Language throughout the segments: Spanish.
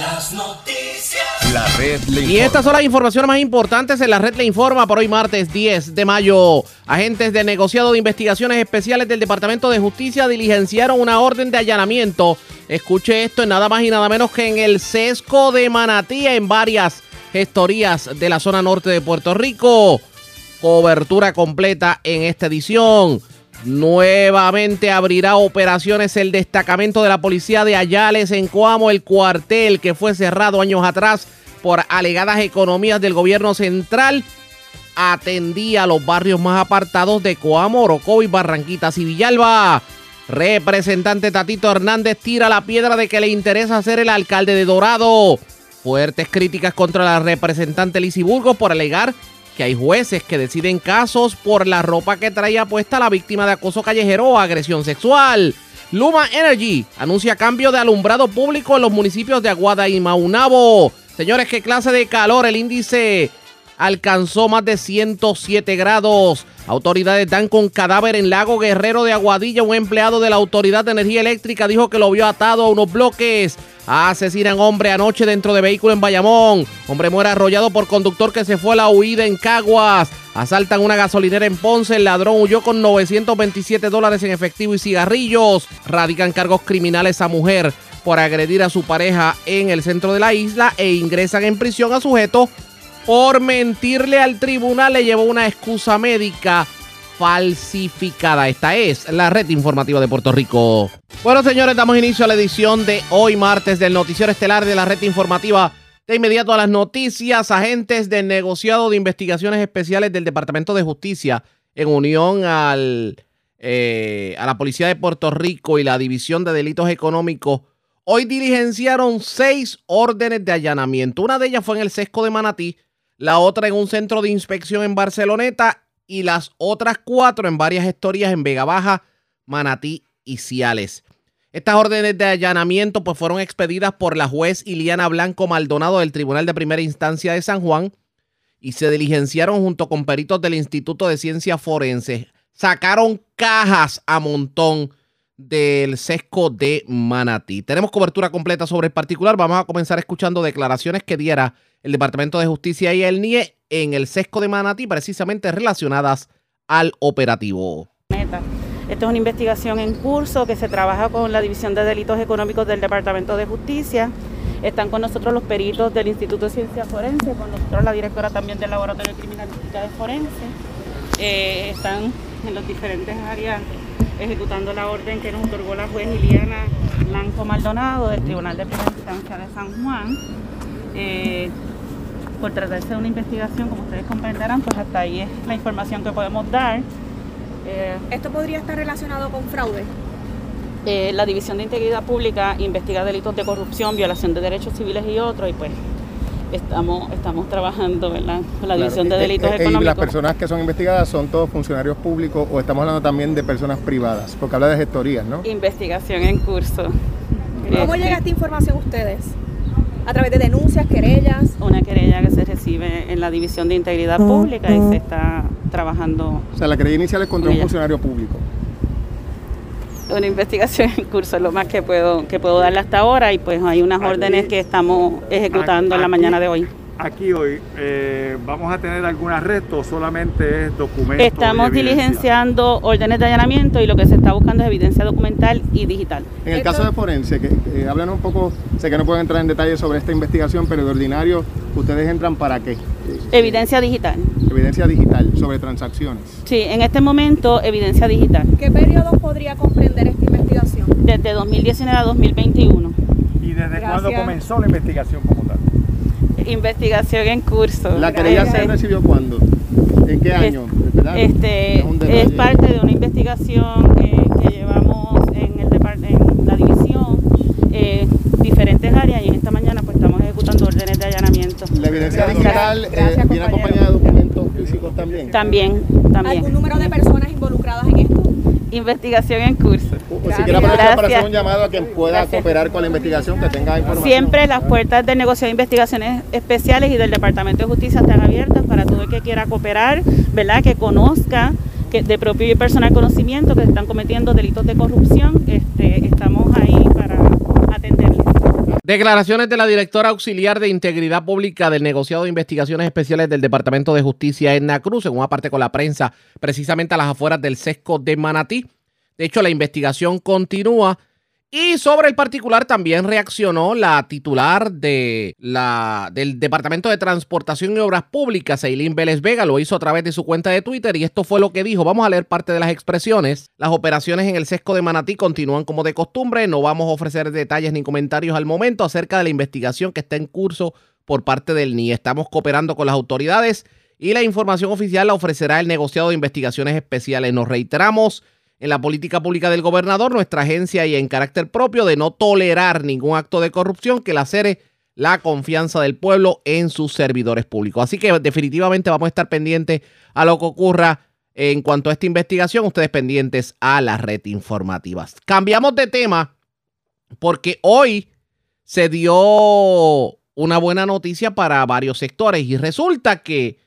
Las noticias. La red le informa. Y estas son las informaciones más importantes en la red le informa por hoy martes 10 de mayo. Agentes de negociado de investigaciones especiales del Departamento de Justicia diligenciaron una orden de allanamiento. Escuche esto en nada más y nada menos que en el sesco de Manatí en varias gestorías de la zona norte de Puerto Rico. Cobertura completa en esta edición. Nuevamente abrirá operaciones el destacamento de la policía de Ayales en Coamo, el cuartel que fue cerrado años atrás por alegadas economías del gobierno central. Atendía a los barrios más apartados de Coamo, Orocovi, Barranquitas y Villalba. Representante Tatito Hernández tira la piedra de que le interesa ser el alcalde de Dorado. Fuertes críticas contra la representante Lizy Burgos por alegar que hay jueces que deciden casos por la ropa que traía puesta la víctima de acoso callejero o agresión sexual. Luma Energy anuncia cambio de alumbrado público en los municipios de Aguada y Maunabo. Señores, qué clase de calor. El índice alcanzó más de 107 grados. Autoridades dan con cadáver en Lago Guerrero de Aguadilla. Un empleado de la Autoridad de Energía Eléctrica dijo que lo vio atado a unos bloques. Asesinan hombre anoche dentro de vehículo en Bayamón. Hombre muere arrollado por conductor que se fue a la huida en Caguas. Asaltan una gasolinera en Ponce. El ladrón huyó con 927 dólares en efectivo y cigarrillos. Radican cargos criminales a mujer por agredir a su pareja en el centro de la isla e ingresan en prisión a sujeto por mentirle al tribunal. Le llevó una excusa médica falsificada. Esta es la red informativa de Puerto Rico. Bueno, señores, damos inicio a la edición de hoy martes del noticiero estelar de la red informativa. De inmediato a las noticias, agentes del negociado de investigaciones especiales del Departamento de Justicia en unión al, eh, a la Policía de Puerto Rico y la División de Delitos Económicos hoy diligenciaron seis órdenes de allanamiento. Una de ellas fue en el sesco de Manatí, la otra en un centro de inspección en Barceloneta y las otras cuatro en varias historias en Vega Baja, Manatí y Ciales. Estas órdenes de allanamiento pues, fueron expedidas por la juez Iliana Blanco Maldonado del Tribunal de Primera Instancia de San Juan y se diligenciaron junto con peritos del Instituto de Ciencias Forenses. Sacaron cajas a montón del sesco de Manatí. Tenemos cobertura completa sobre el particular. Vamos a comenzar escuchando declaraciones que diera el Departamento de Justicia y el NIE en el sesco de Manatí, precisamente relacionadas al operativo. Esta es una investigación en curso que se trabaja con la División de Delitos Económicos del Departamento de Justicia. Están con nosotros los peritos del Instituto de Ciencias Forense, con nosotros la directora también del Laboratorio de Criminalística de Forense. Eh, están en las diferentes áreas ejecutando la orden que nos otorgó la juez Liliana Blanco Maldonado del Tribunal de Primera Instancia de San Juan. Eh, por tratarse de una investigación, como ustedes comprenderán, pues hasta ahí es la información que podemos dar. Eh, ¿Esto podría estar relacionado con fraude? eh, la División de Integridad Pública investiga delitos de corrupción, violación de derechos civiles y otros, y pues estamos, estamos trabajando ¿verdad? con la División Claro, de eh, Delitos eh, Y Económicos. las personas que son investigadas son todos funcionarios públicos o estamos hablando también de personas privadas, porque habla de gestorías, ¿no? Investigación en curso. ¿Cómo Este, llega esta información a ustedes? ¿A través de denuncias, querellas? Una querella que se recibe en la División de Integridad Pública y se está trabajando O sea, la querella inicial es contra un Ella. funcionario público. Una investigación en curso, es lo más que puedo, que puedo darle hasta ahora y pues hay unas órdenes que estamos ejecutando en la mañana de hoy. Aquí hoy, eh, ¿vamos a tener algún arresto o solamente es documento? Estamos diligenciando órdenes de allanamiento y lo que se está buscando es evidencia documental y digital. En el Esto- caso de forense, que, que hablan un poco, sé que no pueden entrar en detalle sobre esta investigación, pero de ordinario, ¿ustedes entran para qué? Evidencia digital. Evidencia digital sobre transacciones. Sí, en este momento evidencia digital. ¿Qué periodo podría comprender esta investigación? Desde 2019 a 2021. ¿Y desde cuándo comenzó la investigación como tal? Investigación en curso. ¿La querella se Este- recibió cuándo? ¿En qué año? Este Es un es parte de una investigación eh, que llevamos en, el depart- en la división, eh, diferentes diferentes áreas y en esta mañana pues estamos ejecutando allanamiento. La evidencia Gracias. digital eh, Gracias, viene acompañada de documentos físicos también. También, también. ¿Algún número de personas involucradas en esto? Investigación en curso. O- si quiere aprovechar para hacer un llamado a quien pueda Gracias. cooperar con la investigación, que tenga información. Siempre las puertas del negocio de investigaciones especiales y del Departamento de Justicia están abiertas para todo el que quiera cooperar, ¿verdad? Que conozca que de propio y personal conocimiento que están cometiendo delitos de corrupción. Este, estamos ahí. Declaraciones de la directora auxiliar de Integridad Pública del negociado de investigaciones especiales del Departamento de Justicia, Edna Cruz, en una parte con la prensa, precisamente a las afueras del sesco de Manatí. De hecho, la investigación continúa. Y sobre el particular también reaccionó la titular de la, del Departamento de Transportación y Obras Públicas, Eileen Vélez Vega, lo hizo a través de su cuenta de Twitter y esto fue lo que dijo. Vamos a leer parte de las expresiones. Las operaciones en el sesco de Manatí continúan como de costumbre. No vamos a ofrecer detalles ni comentarios al momento acerca de la investigación que está en curso por parte del NIE. Estamos cooperando con las autoridades y la información oficial la ofrecerá el negociado de investigaciones especiales. Nos reiteramos en la política pública del gobernador, nuestra agencia y en carácter propio de no tolerar ningún acto de corrupción que lacere la confianza del pueblo en sus servidores públicos. Así que definitivamente vamos a estar pendientes a lo que ocurra en cuanto a esta investigación, ustedes pendientes a la red informativa. Cambiamos de tema porque hoy se dio una buena noticia para varios sectores y resulta que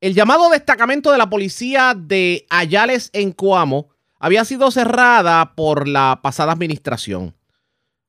el llamado destacamento de la policía de Ayales en Coamo había sido cerrada por la pasada administración,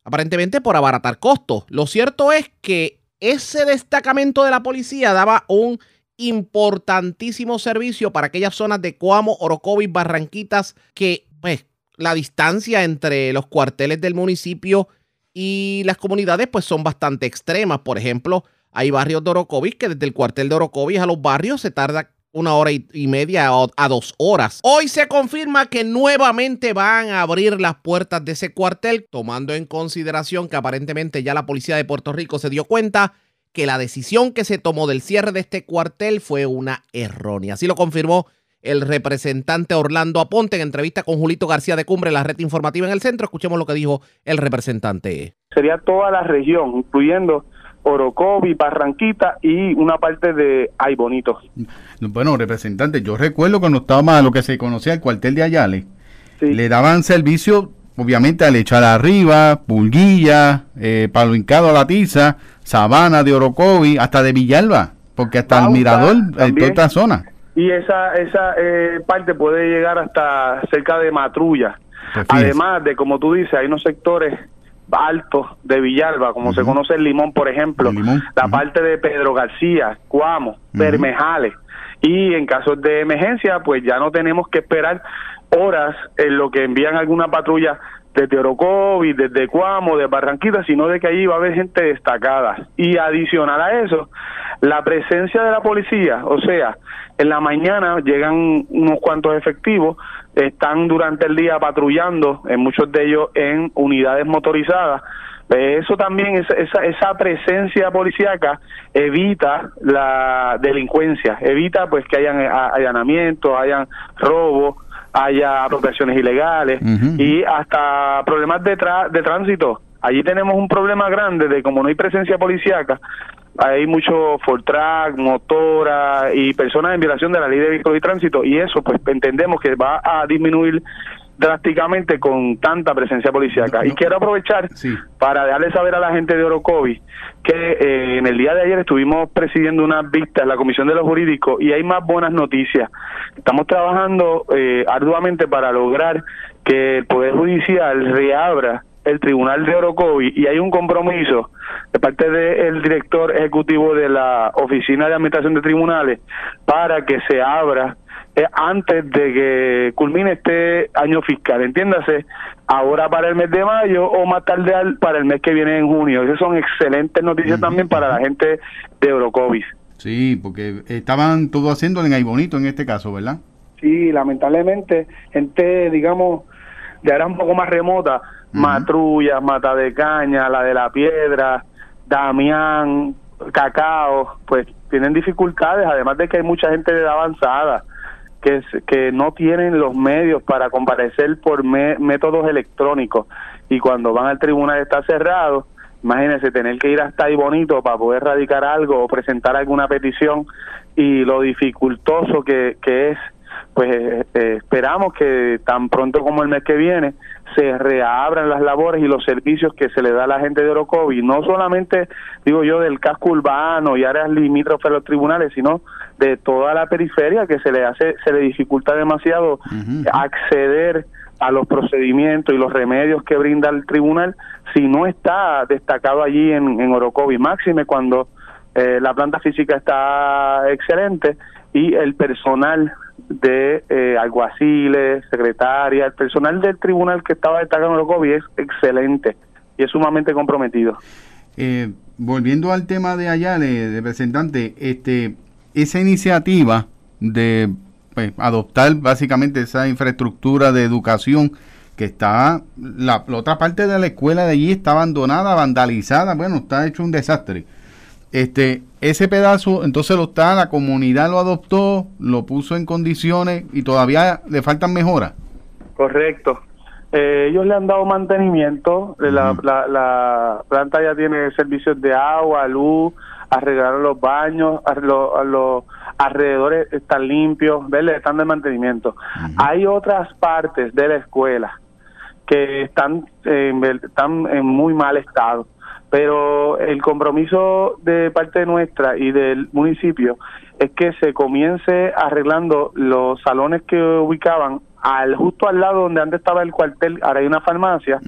aparentemente por abaratar costos. Lo cierto es que ese destacamento de la policía daba un importantísimo servicio para aquellas zonas de Coamo, Orocovis, Barranquitas, que pues la distancia entre los cuarteles del municipio y las comunidades pues son bastante extremas. Por ejemplo, hay barrios de Orocovis que desde el cuartel de Orocovis a los barrios se tarda una hora y, media a dos horas. Hoy se confirma que nuevamente van a abrir las puertas de ese cuartel, tomando en consideración que aparentemente ya la policía de Puerto Rico se dio cuenta que la decisión que se tomó del cierre de este cuartel fue una errónea. Así lo confirmó el representante Orlando Aponte en entrevista con Julito García de Cumbre, la red informativa en el centro. Escuchemos lo que dijo el representante. sería toda la región, incluyendo Orocovi, Barranquita y una parte de Ay Bonito. Bueno, representante, yo recuerdo cuando estaba lo que se conocía el cuartel de Ayale, Sí. le daban servicio, obviamente, al echar arriba, Pulguilla, eh, Palo Hincado a la Tiza, Sabana de Orocovi, hasta de Villalba, porque hasta el Mirador, en toda esta zona. Y esa esa eh, parte puede llegar hasta cerca de Matrulla. Pues. Además de, como tú dices, hay unos sectores altos de Villalba, como se conoce el Limón, por ejemplo, Limón, la parte de Pedro García, Cuamo, Bermejales. Y en casos de emergencia, pues ya no tenemos que esperar horas en lo que envían alguna patrulla desde Orocovi, desde Cuamo, de Barranquita, sino de que allí va a haber gente destacada. Y adicional a eso, la presencia de la policía, o sea, en la mañana llegan unos cuantos efectivos, están durante el día patrullando, en muchos de ellos en unidades motorizadas. Eh, Eso también, esa, esa, presencia policíaca evita la delincuencia, evita pues que hayan allanamientos, hayan robos, haya apropiaciones ilegales y hasta problemas de, tra- de tránsito. Allí tenemos un problema grande de como no hay presencia policíaca, hay mucho Fortrack, motora y personas en violación de la ley de vehículos y tránsito y eso pues entendemos que va a disminuir drásticamente con tanta presencia policíaca. No, Y no. quiero aprovechar Sí. para dejarle saber a la gente de Orocovi que eh, en el día de ayer estuvimos presidiendo unas vistas en la Comisión de los Jurídicos y hay más buenas noticias. Estamos trabajando eh, arduamente para lograr que el Poder Judicial reabra el Tribunal de Orocovi y hay un compromiso de parte del director ejecutivo de la Oficina de Administración de Tribunales para que se abra eh, antes de que culmine este año fiscal, entiéndase, ahora para el mes de mayo o más tarde al- para el mes que viene en junio. Esas son excelentes noticias también para la gente de Orocovis. Sí, porque estaban todo haciendo en Ay Bonito en este caso, ¿verdad? Sí, lamentablemente, gente, digamos, de áreas un poco más remota, Ujú. Matrulla, Mata de Caña, La de la Piedra, Damián, Cacao, pues tienen dificultades, además de que hay mucha gente de edad avanzada que, que no tienen los medios para comparecer por métodos electrónicos y cuando van al tribunal está cerrado Imagínense tener que ir hasta ahí bonito para poder radicar algo o presentar alguna petición y lo dificultoso que, que es, pues eh, eh, esperamos que tan pronto como el mes que viene se reabran las labores y los servicios que se le da a la gente de Orocovi, no solamente, digo yo, del casco urbano y áreas limítrofes a los tribunales, sino de toda la periferia que se le hace, se le dificulta demasiado acceder a los procedimientos y los remedios que brinda el tribunal si no está destacado allí en, en Orocovi. Máxime cuando eh, la planta física está excelente y el personal de eh, alguaciles, secretaria, el personal del tribunal que estaba destacado en Orocovi es excelente y es sumamente comprometido. Eh, volviendo al tema de Ayale, de representante, este, esa iniciativa de pues, adoptar básicamente esa infraestructura de educación que está, la otra parte de la escuela de allí está abandonada, vandalizada, bueno, está hecho un desastre. Este, ese pedazo, entonces lo está, la comunidad lo adoptó, lo puso en condiciones y todavía le faltan mejoras. Correcto. Eh, ellos le han dado mantenimiento, la, la, la planta ya tiene servicios de agua, luz, arreglaron los baños, a los, a los alrededores están limpios, están de mantenimiento. Hay otras partes de la escuela que están, en, están en muy mal estado, pero el compromiso de parte nuestra y del municipio es que se comience arreglando los salones que ubicaban al justo al lado donde antes estaba el cuartel, ahora hay una farmacia,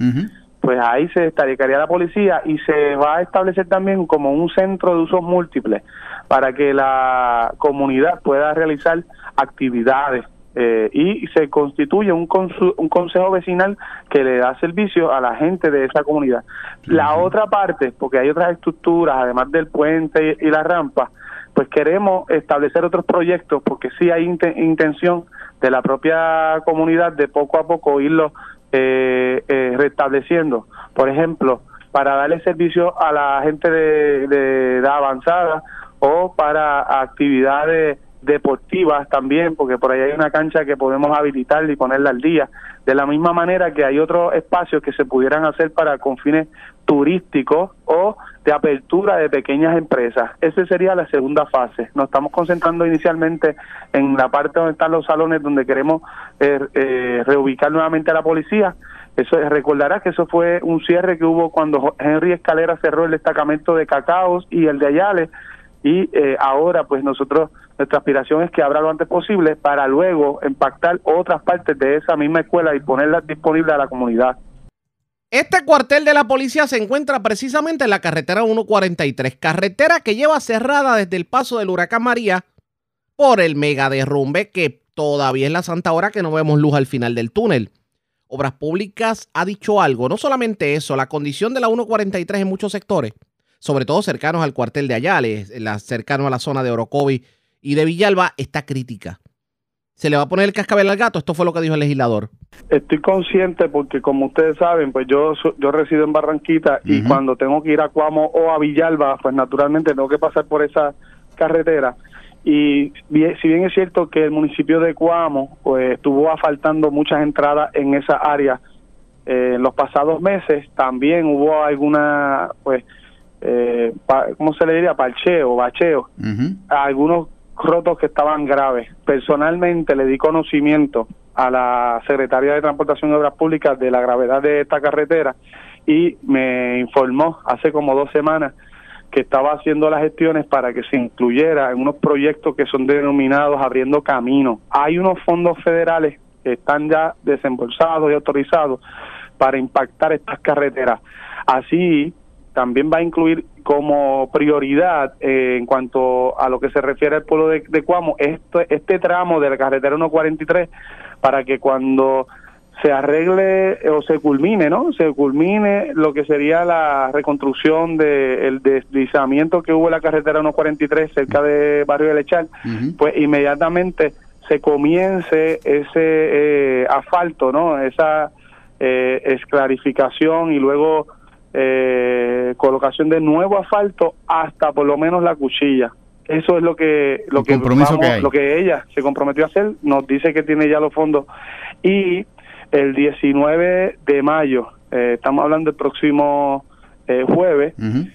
pues ahí se destacaría la policía y se va a establecer también como un centro de usos múltiples para que la comunidad pueda realizar actividades eh, y se constituye un, consu- un consejo vecinal que le da servicio a la gente de esa comunidad. La otra parte, porque hay otras estructuras, además del puente y, y la rampa, pues queremos establecer otros proyectos porque sí hay inte- intención de la propia comunidad de poco a poco irlo eh, eh, restableciendo. Por ejemplo, para darle servicio a la gente de, de edad avanzada o para actividades deportivas también, porque por ahí hay una cancha que podemos habilitar y ponerla al día. De la misma manera que hay otros espacios que se pudieran hacer para con fines turísticos o de apertura de pequeñas empresas. Esa sería la segunda fase. Nos estamos concentrando inicialmente en la parte donde están los salones, donde queremos eh, eh, reubicar nuevamente a la policía. Eso recordará que eso fue un cierre que hubo cuando Henry Escalera cerró el destacamento de Cacaos y el de Ayales y eh, ahora pues nosotros nuestra aspiración es que abra lo antes posible para luego impactar otras partes de esa misma escuela y ponerlas disponibles a la comunidad. Este cuartel de la policía se encuentra precisamente en la carretera 143, carretera que lleva cerrada desde el paso del huracán María por el mega derrumbe que todavía es la santa hora que no vemos luz al final del túnel. Obras Públicas ha dicho algo, no solamente eso, la condición de la 143 en muchos sectores, sobre todo cercanos al cuartel de Ayales, la- cercano a la zona de Orocovi y de Villalba, está crítica. ¿Se le va a poner el cascabel al gato? Esto fue lo que dijo el legislador. Estoy consciente porque como ustedes saben, pues yo yo resido en Barranquita y cuando tengo que ir a Cuamo o a Villalba, pues naturalmente tengo que pasar por esa carretera. Y si bien es cierto que el municipio de Cuamo pues estuvo asfaltando muchas entradas en esa área eh, en los pasados meses, también hubo alguna pues eh, pa- ¿cómo se le diría? Parcheo, bacheo a algunos rotos que estaban graves. Personalmente le di conocimiento a la secretaria de Transportación y Obras Públicas de la gravedad de esta carretera y me informó hace como dos semanas que estaba haciendo las gestiones para que se incluyera en unos proyectos que son denominados abriendo camino. Hay unos fondos federales que están ya desembolsados y autorizados para impactar estas carreteras. Así, también va a incluir como prioridad eh, en cuanto a lo que se refiere al pueblo de, de Cuamo este, este tramo de la carretera 143 para que cuando se arregle eh, o se culmine, ¿no? Se culmine lo que sería la reconstrucción del deslizamiento que hubo en la carretera 143 cerca de Barrio de Lechal, Ujú. pues inmediatamente se comience ese eh, asfalto, ¿no? Esa eh, esclarificación y luego eh, colocación de nuevo asfalto hasta por lo menos la cuchilla. Eso es lo que lo El que lo que ella se comprometió a hacer. Nos dice que tiene ya los fondos y el 19 de mayo, eh, estamos hablando del próximo eh, jueves.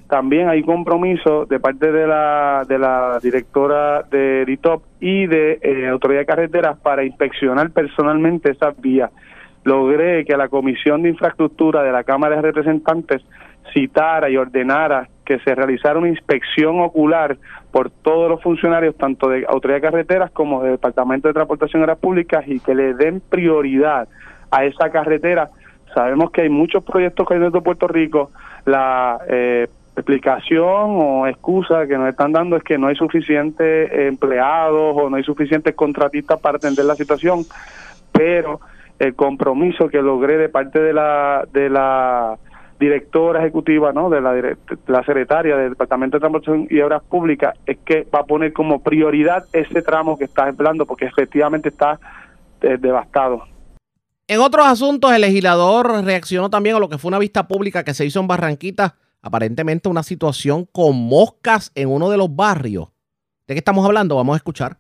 También hay compromiso de parte de la, de la directora de DITOP y de eh, Autoridad de Carreteras para inspeccionar personalmente esas vías. Logré que la Comisión de Infraestructura de la Cámara de Representantes citara y ordenara que se realizara una inspección ocular por todos los funcionarios, tanto de Autoridad de Carreteras como del Departamento de Transportación Obras Públicas, y que le den prioridad a esa carretera. Sabemos que hay muchos proyectos que hay dentro de Puerto Rico. La eh, explicación o excusa que nos están dando es que no hay suficientes empleados o no hay suficientes contratistas para atender la situación, pero el compromiso que logré de parte de la de la directora ejecutiva, ¿no? de la, secretaria del Departamento de Transportación y Obras Públicas es que va a poner como prioridad ese tramo que está empleando porque efectivamente está eh, devastado. En otros asuntos, el legislador reaccionó también a lo que fue una vista pública que se hizo en Barranquita, aparentemente una situación con moscas en uno de los barrios. ¿De qué estamos hablando? Vamos a escuchar.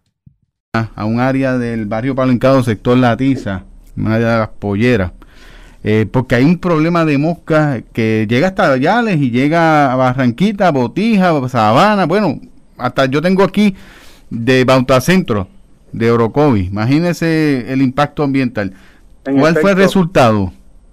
a a un área del barrio Palencado, sector La Tiza, una de las polleras, eh, porque hay un problema de moscas que llega hasta Yales y llega a Barranquita, Botija, Sabana, bueno, hasta yo tengo aquí de Bautacentro, de Orocovi, imagínese el impacto ambiental. En ¿Cuál fue el resultado?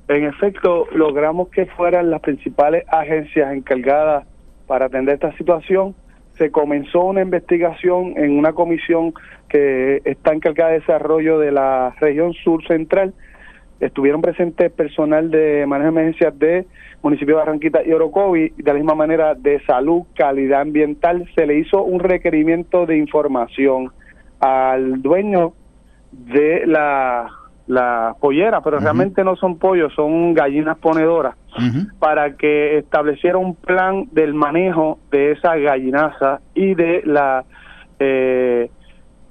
En efecto, logramos que fueran las principales agencias encargadas para atender esta situación. Se comenzó una investigación en una comisión que está encargada de desarrollo de la región sur central. Estuvieron presentes personal de manejo de emergencias de municipio de Barranquita y Orocovi, de la misma manera de salud, calidad ambiental. Se le hizo un requerimiento de información al dueño de la, la pollera, pero realmente no son pollos, son gallinas ponedoras, para que estableciera un plan del manejo de esa gallinaza y de la eh,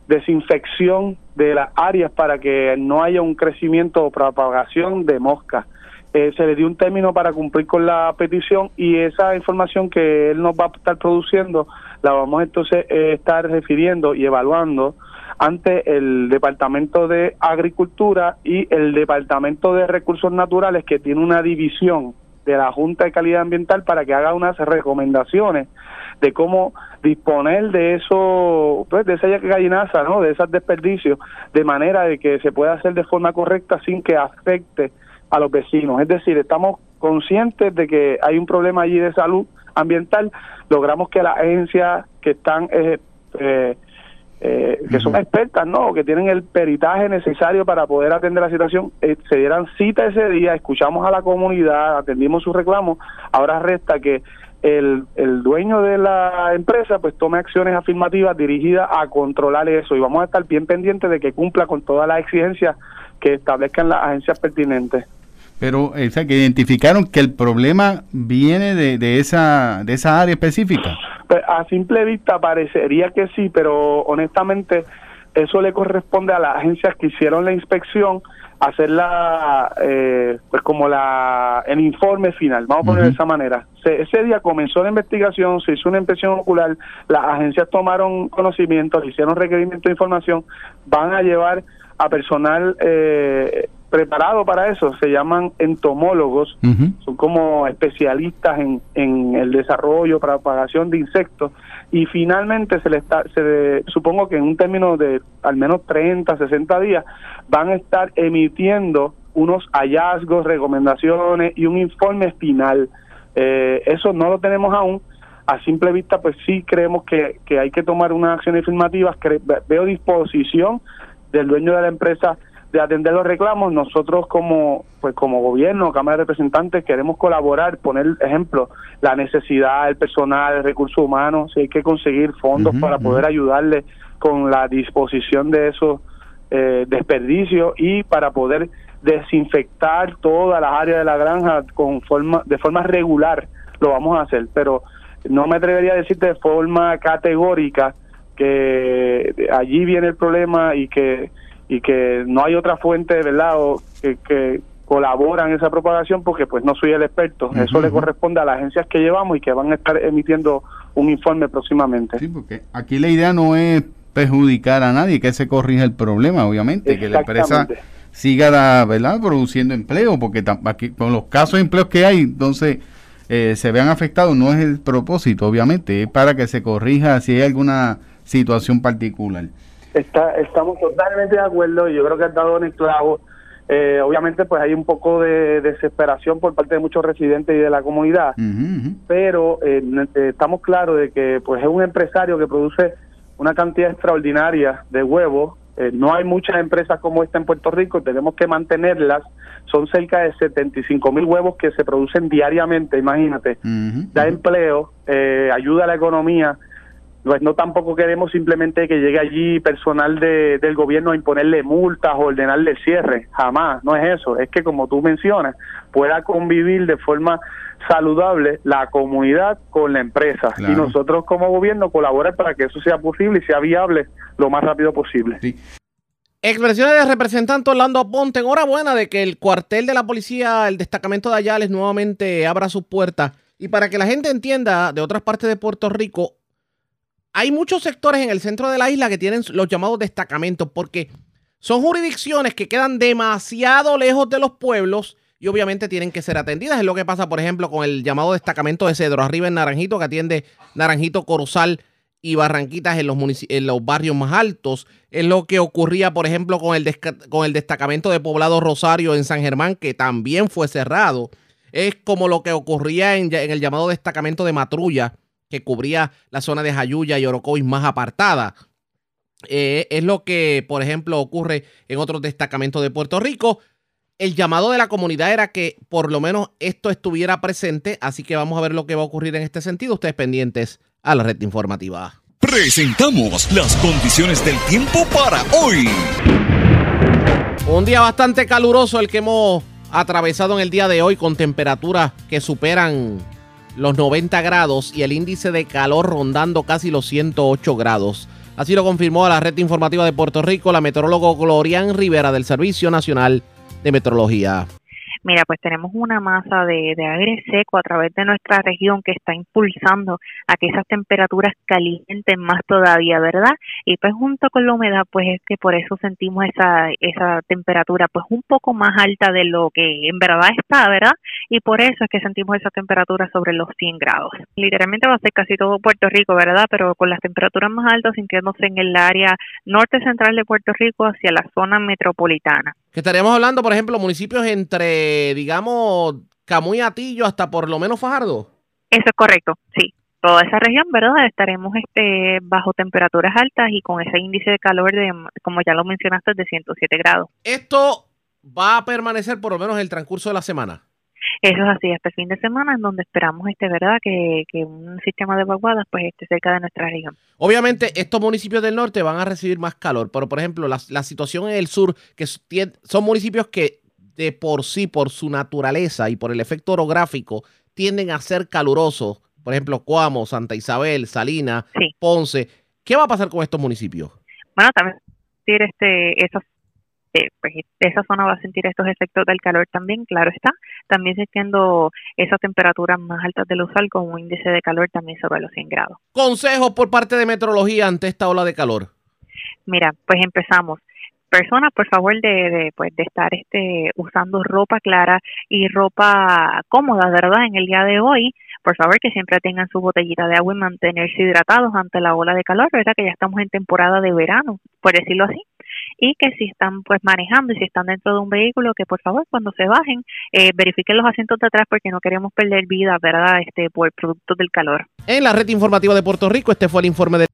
desinfección de las áreas para que no haya un crecimiento o propagación de moscas. Eh, se le dio un término para cumplir con la petición y esa información que él nos va a estar produciendo la vamos entonces a estar refiriendo y evaluando ante el Departamento de Agricultura y el Departamento de Recursos Naturales que tiene una división de la Junta de Calidad Ambiental para que haga unas recomendaciones de cómo disponer de eso, pues de esa gallinaza, ¿no? De esos desperdicios, de manera de que se pueda hacer de forma correcta sin que afecte a los vecinos. Es decir, estamos conscientes de que hay un problema allí de salud ambiental, logramos que las agencias que están eh, eh, eh, que son expertas, ¿no? Que tienen el peritaje necesario para poder atender la situación, eh, se dieran cita ese día, escuchamos a la comunidad, atendimos sus reclamos, ahora resta que el, el dueño de la empresa pues tome acciones afirmativas dirigidas a controlar eso y vamos a estar bien pendientes de que cumpla con todas las exigencias que establezcan las agencias pertinentes. Pero, o sea, que identificaron que el problema viene de, de esa de esa área específica. Pues, a simple vista parecería que sí, pero honestamente eso le corresponde a las agencias que hicieron la inspección hacer la, eh, pues como la el informe final, vamos a poner de esa manera. Se- ese día comenzó la investigación, se hizo una inspección ocular, las agencias tomaron conocimiento, hicieron requerimiento de información, van a llevar a personal eh, preparado para eso, se llaman entomólogos, son como especialistas en, en el desarrollo, propagación de insectos y finalmente se le está, se le- supongo que en un término de al menos 30, 60 días van a estar emitiendo unos hallazgos, recomendaciones y un informe final. Eh, eso no lo tenemos aún. A simple vista, pues sí creemos que, que hay que tomar unas acciones afirmativas. Veo disposición del dueño de la empresa de atender los reclamos. Nosotros como pues como gobierno, Cámara de Representantes, queremos colaborar, poner ejemplo, la necesidad del personal, el recurso humano, si hay que conseguir fondos para poder ayudarle con la disposición de esos eh, desperdicios y para poder desinfectar todas las áreas de la granja con forma de forma regular lo vamos a hacer pero no me atrevería a decirte de forma categórica que allí viene el problema y que y que no hay otra fuente verdad o que, que colabora en esa propagación porque pues no soy el experto. Eso le corresponde a las agencias que llevamos y que van a estar emitiendo un informe próximamente. Sí, porque aquí la idea no es perjudicar a nadie, que se corrija el problema, obviamente, que la empresa siga la- ¿verdad? produciendo empleo, porque aquí con los casos de empleos que hay, entonces eh, se vean afectados, no es el propósito, obviamente, es para que se corrija si hay alguna situación particular. Está, estamos totalmente de acuerdo y yo creo que has dado en el clavo. Eh, obviamente, pues hay un poco de desesperación por parte de muchos residentes y de la comunidad, pero eh, eh, estamos claros de que pues es un empresario que produce una cantidad extraordinaria de huevos. Eh, no hay muchas empresas como esta en Puerto Rico, tenemos que mantenerlas. Son cerca de 75 mil huevos que se producen diariamente, imagínate. Da empleo, eh, ayuda a la economía pues no tampoco queremos simplemente que llegue allí personal de, del gobierno a imponerle multas o ordenarle cierre, jamás, no es eso, es que como tú mencionas, pueda convivir de forma saludable la comunidad con la empresa y nosotros como gobierno colaborar para que eso sea posible y sea viable lo más rápido posible. Expresiones del representante Orlando Aponte. Enhorabuena de que el cuartel de la policía, el destacamento de Ayales, nuevamente abra sus puertas. Y para que la gente entienda de otras partes de Puerto Rico, hay muchos sectores en el centro de la isla que tienen los llamados destacamentos porque son jurisdicciones que quedan demasiado lejos de los pueblos y obviamente tienen que ser atendidas. Es lo que pasa, por ejemplo, con el llamado destacamento de Cedro, arriba en Naranjito, que atiende Naranjito, Corozal y Barranquitas en los, barrios más altos. Es lo que ocurría, por ejemplo, con el, con el destacamento de Poblado Rosario en San Germán, que también fue cerrado. Es como lo que ocurría en, en el llamado destacamento de Matrulla que cubría la zona de Jayuya y Orocovis más apartada. Eh, es lo que, por ejemplo, ocurre en otros destacamentos de Puerto Rico. El llamado de la comunidad era que por lo menos esto estuviera presente, así que vamos a ver lo que va a ocurrir en este sentido. Ustedes pendientes a la red informativa. Presentamos las condiciones del tiempo para hoy. Un día bastante caluroso el que hemos atravesado en el día de hoy con temperaturas que superan los 90 grados y el índice de calor rondando casi los 108 grados. Así lo confirmó a la red informativa de Puerto Rico la meteorólogo Glorian Rivera del Servicio Nacional de Meteorología. Mira, pues tenemos una masa de, aire seco a través de nuestra región que está impulsando a que esas temperaturas calienten más todavía, ¿verdad? Y pues junto con la humedad, pues es que por eso sentimos esa, esa temperatura pues un poco más alta de lo que en verdad está, ¿verdad? Y por eso es que sentimos esa temperatura sobre los 100 grados. Literalmente va a ser casi todo Puerto Rico, ¿verdad? Pero con las temperaturas más altas sintiéndose en el área norte central de Puerto Rico hacia la zona metropolitana. Que estaríamos hablando, por ejemplo, municipios entre, digamos, Camuy Atillo hasta por lo menos Fajardo. Eso es correcto, sí. Toda esa región, ¿verdad? Estaremos este, bajo temperaturas altas y con ese índice de calor de, como ya lo mencionaste, de 107 grados. Esto va a permanecer por lo menos el transcurso de la semana. Eso es así, el fin de semana, en donde esperamos, este, ¿verdad?, que, un sistema de vaguadas pues esté cerca de nuestra región. Obviamente, estos municipios del norte van a recibir más calor, pero por ejemplo, la, situación en el sur, que son municipios que de por sí, por su naturaleza y por el efecto orográfico, tienden a ser calurosos. Por ejemplo, Cuamo, Santa Isabel, Salina, Ponce. ¿Qué va a pasar con estos municipios? Bueno, también este, esos pues esa zona va a sentir estos efectos del calor también, claro está, también sintiendo esas temperaturas más altas del usual con un índice de calor también sobre los 100 grados. Consejos por parte de meteorología ante esta ola de calor. Mira, pues empezamos. Personas por favor de, de, pues de estar este usando ropa clara y ropa cómoda verdad en el día de hoy por favor que siempre tengan su botellita de agua y mantenerse hidratados ante la ola de calor verdad que ya estamos en temporada de verano por decirlo así y que si están pues manejando y si están dentro de un vehículo que por favor cuando se bajen eh, verifiquen los asientos de atrás porque no queremos perder vida verdad este por productos del calor en la red informativa de Puerto Rico este fue el informe de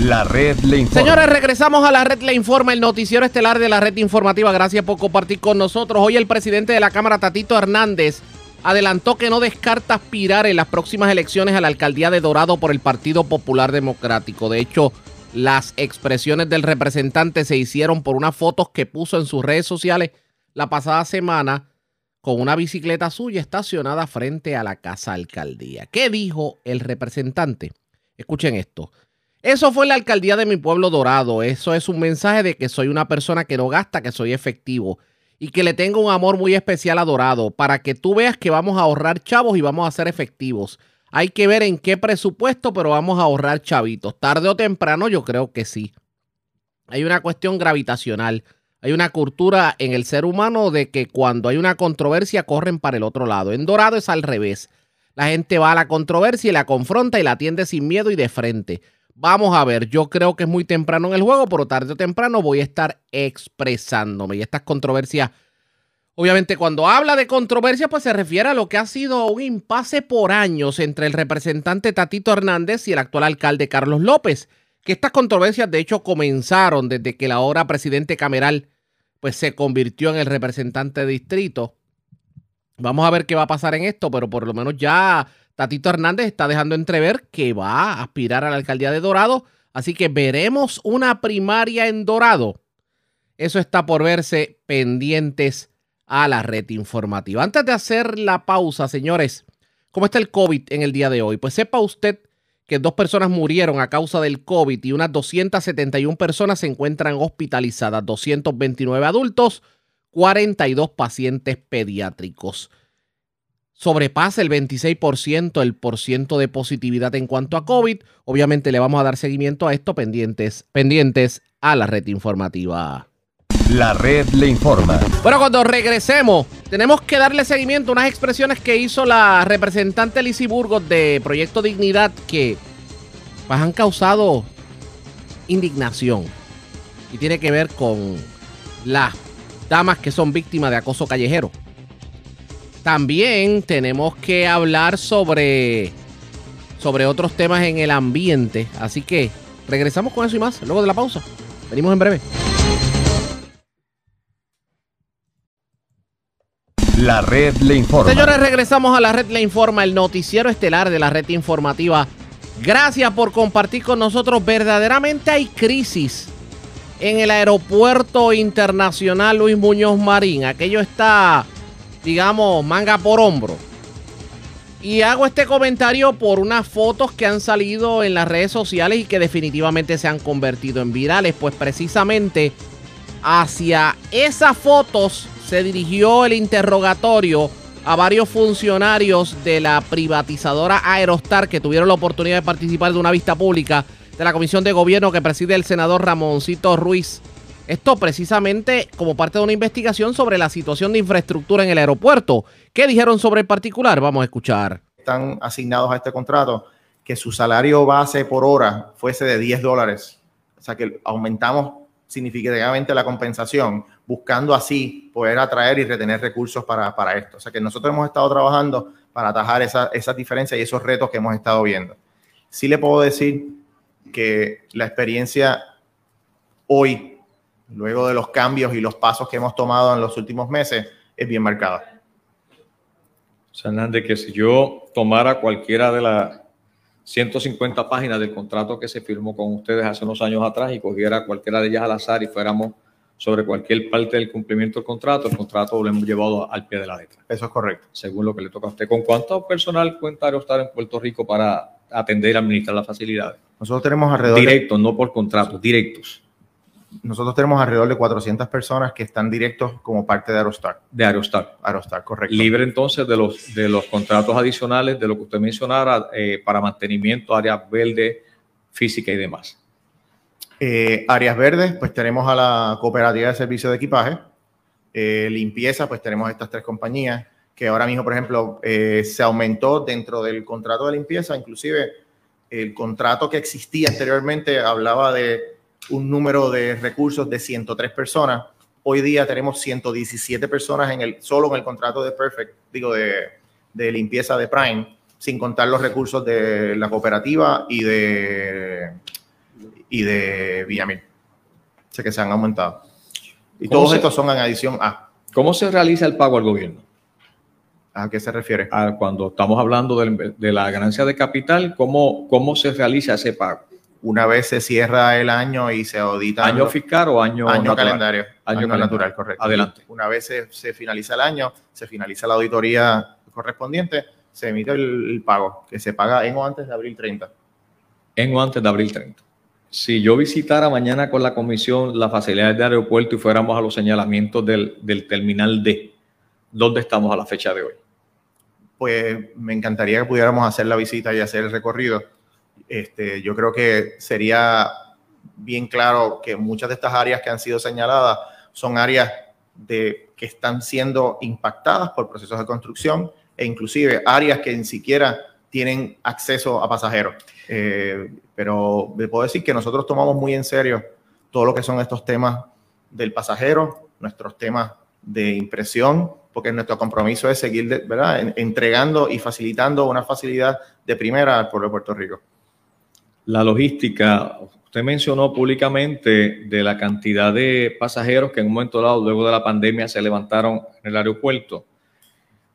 la red le informa. Señores, regresamos a la red le informa, el noticiero estelar de la red informativa. Gracias por compartir con nosotros. Hoy el presidente de la Cámara, Tatito Hernández, adelantó que no descarta aspirar en las próximas elecciones a la alcaldía de Dorado por el Partido Popular Democrático. De hecho, las expresiones del representante se hicieron por unas fotos que puso en sus redes sociales la pasada semana con una bicicleta suya estacionada frente a la casa alcaldía. ¿Qué dijo el representante? Escuchen esto. Eso fue la alcaldía de mi pueblo dorado. Eso es un mensaje de que soy una persona que no gasta, que soy efectivo y que le tengo un amor muy especial a Dorado para que tú veas que vamos a ahorrar chavos y vamos a ser efectivos. Hay que ver en qué presupuesto, pero vamos a ahorrar chavitos. Tarde o temprano yo creo que sí. Hay una cuestión gravitacional. Hay una cultura en el ser humano de que cuando hay una controversia corren para el otro lado. En Dorado es al revés. La gente va a la controversia y la confronta y la atiende sin miedo y de frente. Vamos a ver, yo creo que es muy temprano en el juego, pero tarde o temprano voy a estar expresándome. Y estas controversias, obviamente cuando habla de controversia, pues se refiere a lo que ha sido un impasse por años entre el representante Tatito Hernández y el actual alcalde Carlos López. Que estas controversias de hecho comenzaron desde que el ahora presidente Cameral pues se convirtió en el representante de distrito. Vamos a ver qué va a pasar en esto, pero por lo menos ya Tatito Hernández está dejando entrever que va a aspirar a la alcaldía de Dorado. Así que veremos una primaria en Dorado. Eso está por verse pendientes a la red informativa. Antes de hacer la pausa, señores, ¿cómo está el COVID en el día de hoy? Pues sepa usted que dos personas murieron a causa del COVID y unas 271 personas se encuentran hospitalizadas, 229 adultos, 42 pacientes pediátricos. Sobrepasa el 26% el porciento de positividad en cuanto a COVID. Obviamente le vamos a dar seguimiento a esto pendientes, pendientes a la red informativa. La red le informa. Bueno, cuando regresemos, tenemos que darle seguimiento a unas expresiones que hizo la representante Lizy Burgos de Proyecto Dignidad que pues, han causado indignación. Y tiene que ver con las damas que son víctimas de acoso callejero. También tenemos que hablar sobre, sobre otros temas en el ambiente. Así que regresamos con eso y más luego de la pausa. Venimos en breve. La red le informa. Señores, regresamos a la red le informa, el noticiero estelar de la red informativa. Gracias por compartir con nosotros. Verdaderamente hay crisis en el aeropuerto internacional Luis Muñoz Marín. Aquello está, digamos, manga por hombro. Y hago este comentario por unas fotos que han salido en las redes sociales y que definitivamente se han convertido en virales. Pues precisamente hacia esas fotos se dirigió el interrogatorio a varios funcionarios de la privatizadora Aerostar que tuvieron la oportunidad de participar de una vista pública de la Comisión de Gobierno que preside el senador Ramoncito Ruiz. Esto precisamente como parte de una investigación sobre la situación de infraestructura en el aeropuerto. ¿Qué dijeron sobre el particular? Vamos a escuchar. Están asignados a este contrato que su salario base por hora fuese de 10 dólares. O sea que aumentamos significativamente la compensación, buscando así poder atraer y retener recursos para, para esto. O sea que nosotros hemos estado trabajando para atajar esas esa diferencias y esos retos que hemos estado viendo. Sí le puedo decir que la experiencia hoy, luego de los cambios y los pasos que hemos tomado en los últimos meses, es bien marcada. Hernández, que si yo tomara cualquiera de las 150 páginas del contrato que se firmó con ustedes hace unos años atrás y cogiera cualquiera de ellas al azar y fuéramos sobre cualquier parte del cumplimiento del contrato, el contrato lo hemos llevado al pie de la letra. Eso es correcto. Según lo que le toca a usted. ¿Con cuánto personal cuenta Aerostar en Puerto Rico para atender y administrar las facilidades? Nosotros tenemos alrededor Directos, no por contratos, directos. Nosotros tenemos alrededor de 400 personas que están directos como parte de Aerostar. De Aerostar. Aerostar, correcto. Libre entonces de los, de los contratos adicionales, de lo que usted mencionara, eh, para mantenimiento, áreas verdes, física y demás. Eh, áreas verdes, pues tenemos a la cooperativa de servicio de equipaje. Eh, limpieza, pues tenemos estas tres compañías que ahora mismo, por ejemplo, eh, se aumentó dentro del contrato de limpieza, inclusive el contrato que existía anteriormente hablaba de un número de recursos de 103 personas. Hoy día tenemos 117 personas en el, solo en el contrato de Perfect, digo, de, de limpieza de Prime, sin contar los recursos de la cooperativa y de, y de Villamil. O sea que se han aumentado. Y ¿Cómo todos se- estos son en adición a. ¿Cómo se realiza el pago al gobierno? ¿A qué se refiere? A cuando estamos hablando de, la ganancia de capital, ¿cómo, ¿cómo se realiza ese pago? Una vez se cierra el año y se audita. ¿Año fiscal o año Año natural? calendario. Año Año, calendario. natural, correcto. Adelante. Una vez se, se finaliza el año, se finaliza la auditoría correspondiente, se emite el, el pago, que se paga en o antes de abril 30. en o antes de abril 30. Si yo visitara mañana con la comisión las facilidades de aeropuerto y fuéramos a los señalamientos del, del terminal D, ¿dónde estamos a la fecha de hoy? Pues me encantaría que pudiéramos hacer la visita y hacer el recorrido. Este, yo creo que sería bien claro que muchas de estas áreas que han sido señaladas son áreas de, que están siendo impactadas por procesos de construcción e inclusive áreas que ni siquiera tienen acceso a pasajeros. Eh, pero le puedo decir que nosotros tomamos muy en serio todo lo que son estos temas del pasajero, nuestros temas de impresión, porque nuestro compromiso es seguir ¿verdad? En- entregando y facilitando una facilidad de primera al pueblo de Puerto Rico. La logística, usted mencionó públicamente de la cantidad de pasajeros que en un momento dado, luego de la pandemia, se levantaron en el aeropuerto.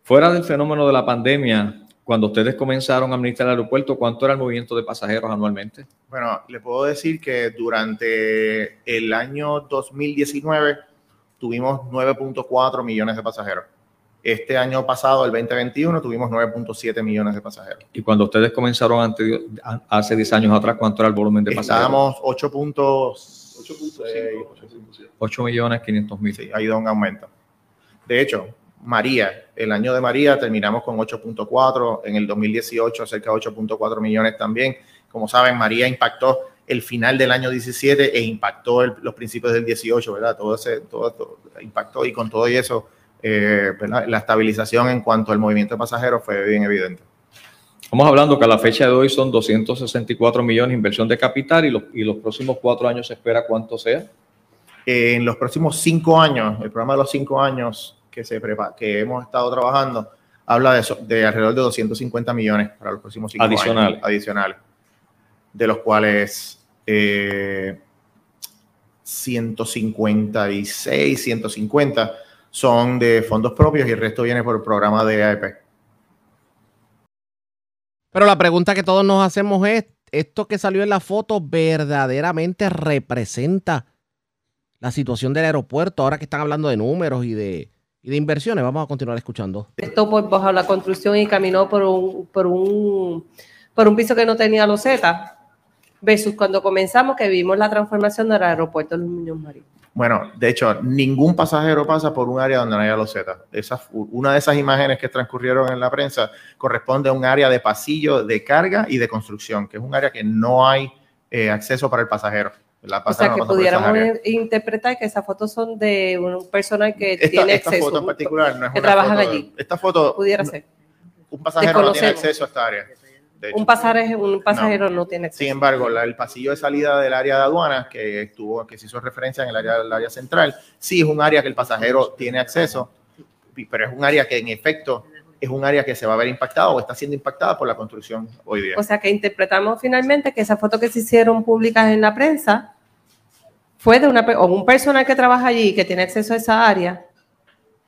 Fuera del fenómeno de la pandemia, cuando ustedes comenzaron a administrar el aeropuerto, ¿cuánto era el movimiento de pasajeros anualmente? Bueno, le puedo decir que durante el año 2019 tuvimos 9.4 millones de pasajeros. Este año pasado, el 2021, tuvimos 9.7 millones de pasajeros. Y cuando ustedes comenzaron ante- hace 10 años atrás, ¿cuánto era el volumen de pasajeros? Estábamos 8.6. 8 millones 500 mil. Sí, ha ido un aumento. De hecho, María, el año de María terminamos con 8.4, en el 2018 cerca de 8.4 millones también. Como saben, María impactó el final del año 17 e impactó el- los principios del 18, ¿verdad? Todo ese, todo, todo impactó y con todo y eso, eh. La estabilización en cuanto al movimiento de pasajeros fue bien evidente. Estamos hablando que a la fecha de hoy son 264 millones de inversión de capital y los, y los próximos cuatro años se espera cuánto sea. en los próximos cinco años, el programa de los cinco años que, se prepa- que hemos estado trabajando, habla de, eso, de alrededor de 250 millones para los próximos cinco Adicionales. años. Adicionales. De los cuales eh, 156, 150 son de fondos propios y el resto viene por el programa de AEP. Pero la pregunta que todos nos hacemos es, ¿esto que salió en la foto verdaderamente representa la situación del aeropuerto ahora que están hablando de números y de, y de inversiones? Vamos a continuar escuchando. esto por bajo la construcción y caminó por un, por un, por un piso que no tenía loseta, versus cuando comenzamos que vimos la transformación del aeropuerto de los Muñoz Marín. Bueno, de hecho, ningún pasajero pasa por un área donde no haya loseta. Esa, una de esas imágenes que transcurrieron en la prensa corresponde a un área de pasillo de carga y de construcción, que es un área que no hay eh, acceso para el pasajero. La O sea, que pudiéramos interpretar que esas fotos son de un personal que Esta, tiene esta acceso, foto en particular no es que una trabajan foto- allí. Esta foto, Pudiera ser. un pasajero no tiene acceso a esta área. Un pasajero, un pasajero no, tiene acceso. Sin embargo, la- el pasillo de salida del área de aduanas, que estuvo, que se hizo referencia en el área, el área central, sí es un área que el pasajero tiene acceso, pero es un área que en efecto es un área que se va a ver impactada o está siendo impactada por la construcción hoy día. O sea, que interpretamos finalmente que esas fotos que se hicieron públicas en la prensa fue de una, o un personal que trabaja allí que tiene acceso a esa área,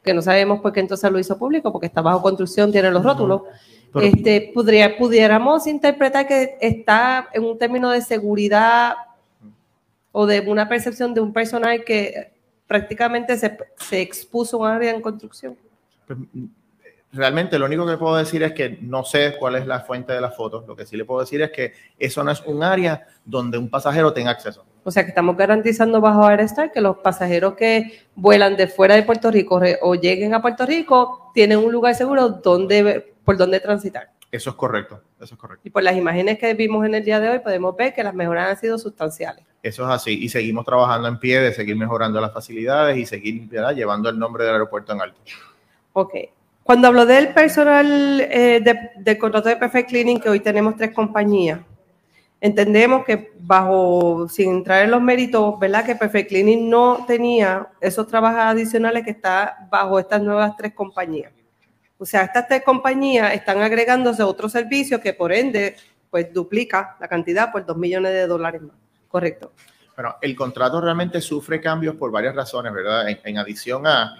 que no sabemos por qué entonces lo hizo público, porque está bajo construcción, tiene los rótulos. Pero- este, podría, pudiéramos interpretar que está en un término de seguridad o de una percepción de un personal que prácticamente se, se expuso a un área en construcción. Pues, Realmente lo único que puedo decir es que no sé cuál es la fuente de las fotos. Lo que sí le puedo decir es que eso no es un área donde un pasajero tenga acceso. O sea que estamos garantizando bajo Aerestar que los pasajeros que vuelan de fuera de Puerto Rico o lleguen a Puerto Rico tienen un lugar seguro donde, por donde transitar. Eso es correcto, eso es correcto. Y por las imágenes que vimos en el día de hoy podemos ver que las mejoras han sido sustanciales. Eso es así. Y seguimos trabajando en pie de seguir mejorando las facilidades y seguir ¿verdad? llevando el nombre del aeropuerto en alto. Ok. Cuando hablo del personal eh, de- del contrato de Perfect Cleaning, que hoy tenemos tres compañías, entendemos que bajo, sin entrar en los méritos, ¿verdad? Que Perfect Cleaning no tenía esos trabajos adicionales que está bajo estas nuevas tres compañías. O sea, estas tres compañías están agregándose otros servicios que por ende, pues duplica la cantidad por dos millones de dólares más. Correcto. Bueno, el contrato realmente sufre cambios por varias razones, ¿verdad? En, en adición a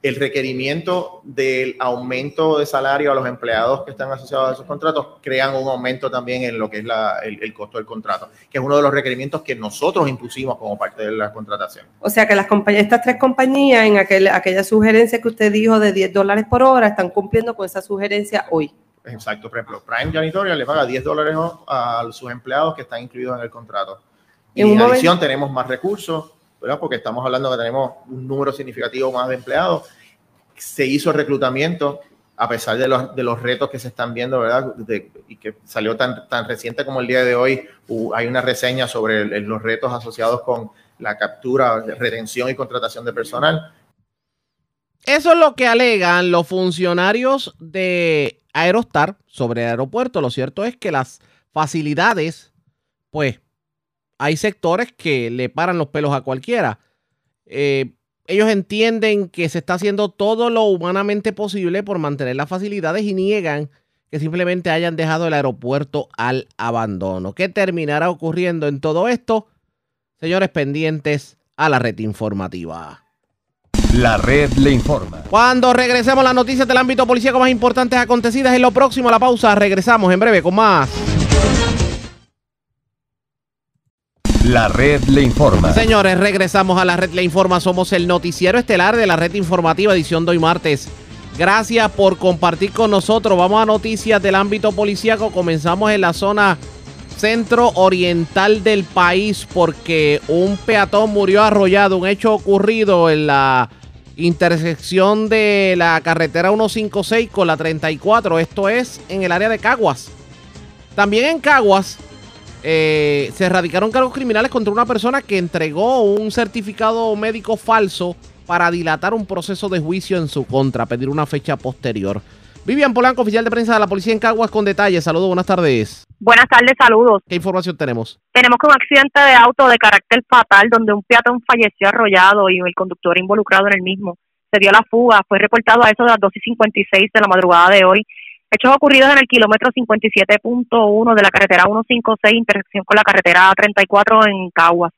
el requerimiento del aumento de salario a los empleados que están asociados a esos contratos, crean un aumento también en lo que es la- el, el costo del contrato, que es uno de los requerimientos que nosotros impusimos como parte de la contratación. O sea que las compañías, estas tres compañías, en aquel, aquella sugerencia que usted dijo de 10 dólares por hora, están cumpliendo con esa sugerencia hoy. Exacto, por ejemplo, Prime Janitorial le paga 10 dólares a sus empleados que están incluidos en el contrato. Y En en, un momento- adición tenemos más recursos, ¿verdad? Porque estamos hablando que tenemos un número significativo más de empleados. Se hizo reclutamiento a pesar de los, de los retos que se están viendo, ¿verdad? Y que salió tan, tan reciente como el día de hoy. Hay una reseña sobre los retos asociados con la captura, retención y contratación de personal. Eso es lo que alegan los funcionarios de Aerostar sobre el aeropuerto. Lo cierto es que las facilidades, pues, hay sectores que le paran los pelos a cualquiera. Eh, ellos entienden que se está haciendo todo lo humanamente posible por mantener las facilidades y niegan que simplemente hayan dejado el aeropuerto al abandono. ¿Qué terminará ocurriendo en todo esto? Señores pendientes a la red informativa. La red le informa. Cuando regresemos las noticias del ámbito policíaco más importantes acontecidas en lo próximo, la pausa, regresamos en breve con más. La red le informa. Señores, regresamos a la red le informa. Somos el noticiero estelar de la red informativa edición de hoy martes. Gracias por compartir con nosotros. Vamos a noticias del ámbito policíaco. Comenzamos en la zona centro oriental del país porque un peatón murió arrollado. Un hecho ocurrido en la intersección de la carretera 156 con la 34. Esto es en el área de Caguas. También en Caguas eh, se erradicaron cargos criminales contra una persona que entregó un certificado médico falso para dilatar un proceso de juicio en su contra, pedir una fecha posterior. Vivian Polanco, oficial de prensa de la policía en Caguas, con detalles. Saludos, buenas tardes. Buenas tardes, saludos. ¿Qué información tenemos? Tenemos que un accidente de auto de carácter fatal donde un peatón falleció arrollado y el conductor involucrado en el mismo. Se dio la fuga, fue reportado a eso de las 2 y 56 de la madrugada de hoy. Hechos ocurridos en el kilómetro 57.1 de la carretera 156, intersección con la carretera 34 en Caguas.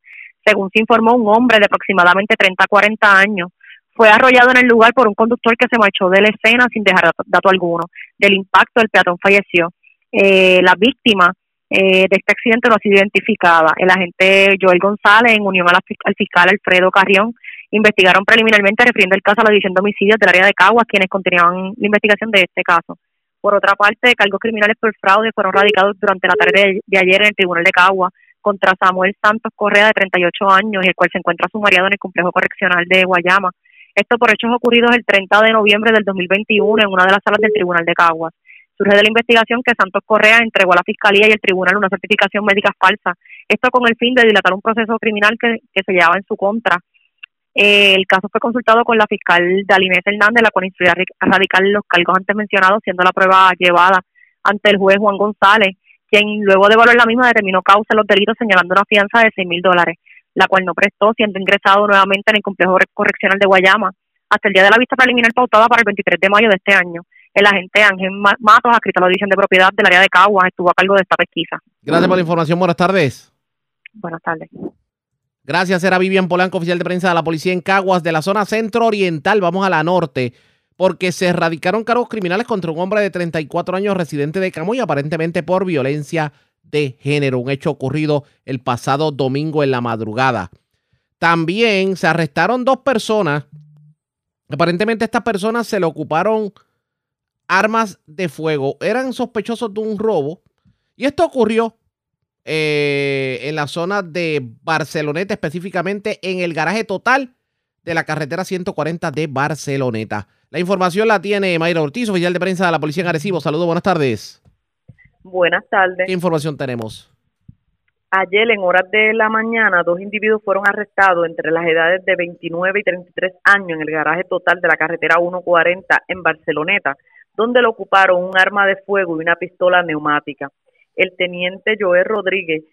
Según se informó, un hombre de aproximadamente 30 a 40 años fue arrollado en el lugar por un conductor que se marchó de la escena sin dejar dato alguno. Del impacto, el peatón falleció. Eh, la víctima eh, de este accidente no ha sido identificada. El agente Joel González, en unión al fiscal Alfredo Carrión, investigaron preliminarmente refiriendo el caso a la división de homicidios del área de Caguas, quienes continuaban la investigación de este caso. Por otra parte, cargos criminales por fraude fueron radicados durante la tarde de, ayer en el Tribunal de Caguas contra Samuel Santos Correa, de 38 años, el cual se encuentra sumariado en el complejo correccional de Guayama. Esto por hechos ocurridos el 30 de noviembre del 2021 en una de las salas del Tribunal de Caguas. Surge de la investigación que Santos Correa entregó a la Fiscalía y el Tribunal una certificación médica falsa. Esto con el fin de dilatar un proceso criminal que, se llevaba en su contra. Eh, el caso fue consultado con la fiscal Dalinés Hernández, la cual instruyó a radicar los cargos antes mencionados, siendo la prueba llevada ante el juez Juan González, quien luego de evaluar la misma determinó causa de los delitos señalando una fianza de seis mil dólares, la cual no prestó, siendo ingresado nuevamente en el complejo correccional de Guayama hasta el día de la vista preliminar pautada para el 23 de mayo de este año. El agente Ángel Matos, adscrito a la División de Propiedad del área de Caguas, estuvo a cargo de esta pesquisa. Gracias por la información. Buenas tardes. Buenas tardes. Gracias, era Vivian Polanco, oficial de prensa de la policía en Caguas, de la zona centro oriental. Vamos a la norte, porque se erradicaron cargos criminales contra un hombre de 34 años residente de Camuy, aparentemente por violencia de género, un hecho ocurrido el pasado domingo en la madrugada. También se arrestaron dos personas. Aparentemente estas personas se le ocuparon armas de fuego. Eran sospechosos de un robo. Y esto ocurrió eh, en la zona de Barceloneta, específicamente en el garaje total de la carretera 140 de Barceloneta. La información la tiene Mayra Ortiz, oficial de prensa de la Policía en Arecibo. Saludos, buenas tardes. Buenas tardes. ¿Qué información tenemos? Ayer, en horas de la mañana, dos individuos fueron arrestados entre las edades de 29 y 33 años en el garaje total de la carretera 140 en Barceloneta, donde le ocuparon un arma de fuego y una pistola neumática. El teniente Joel Rodríguez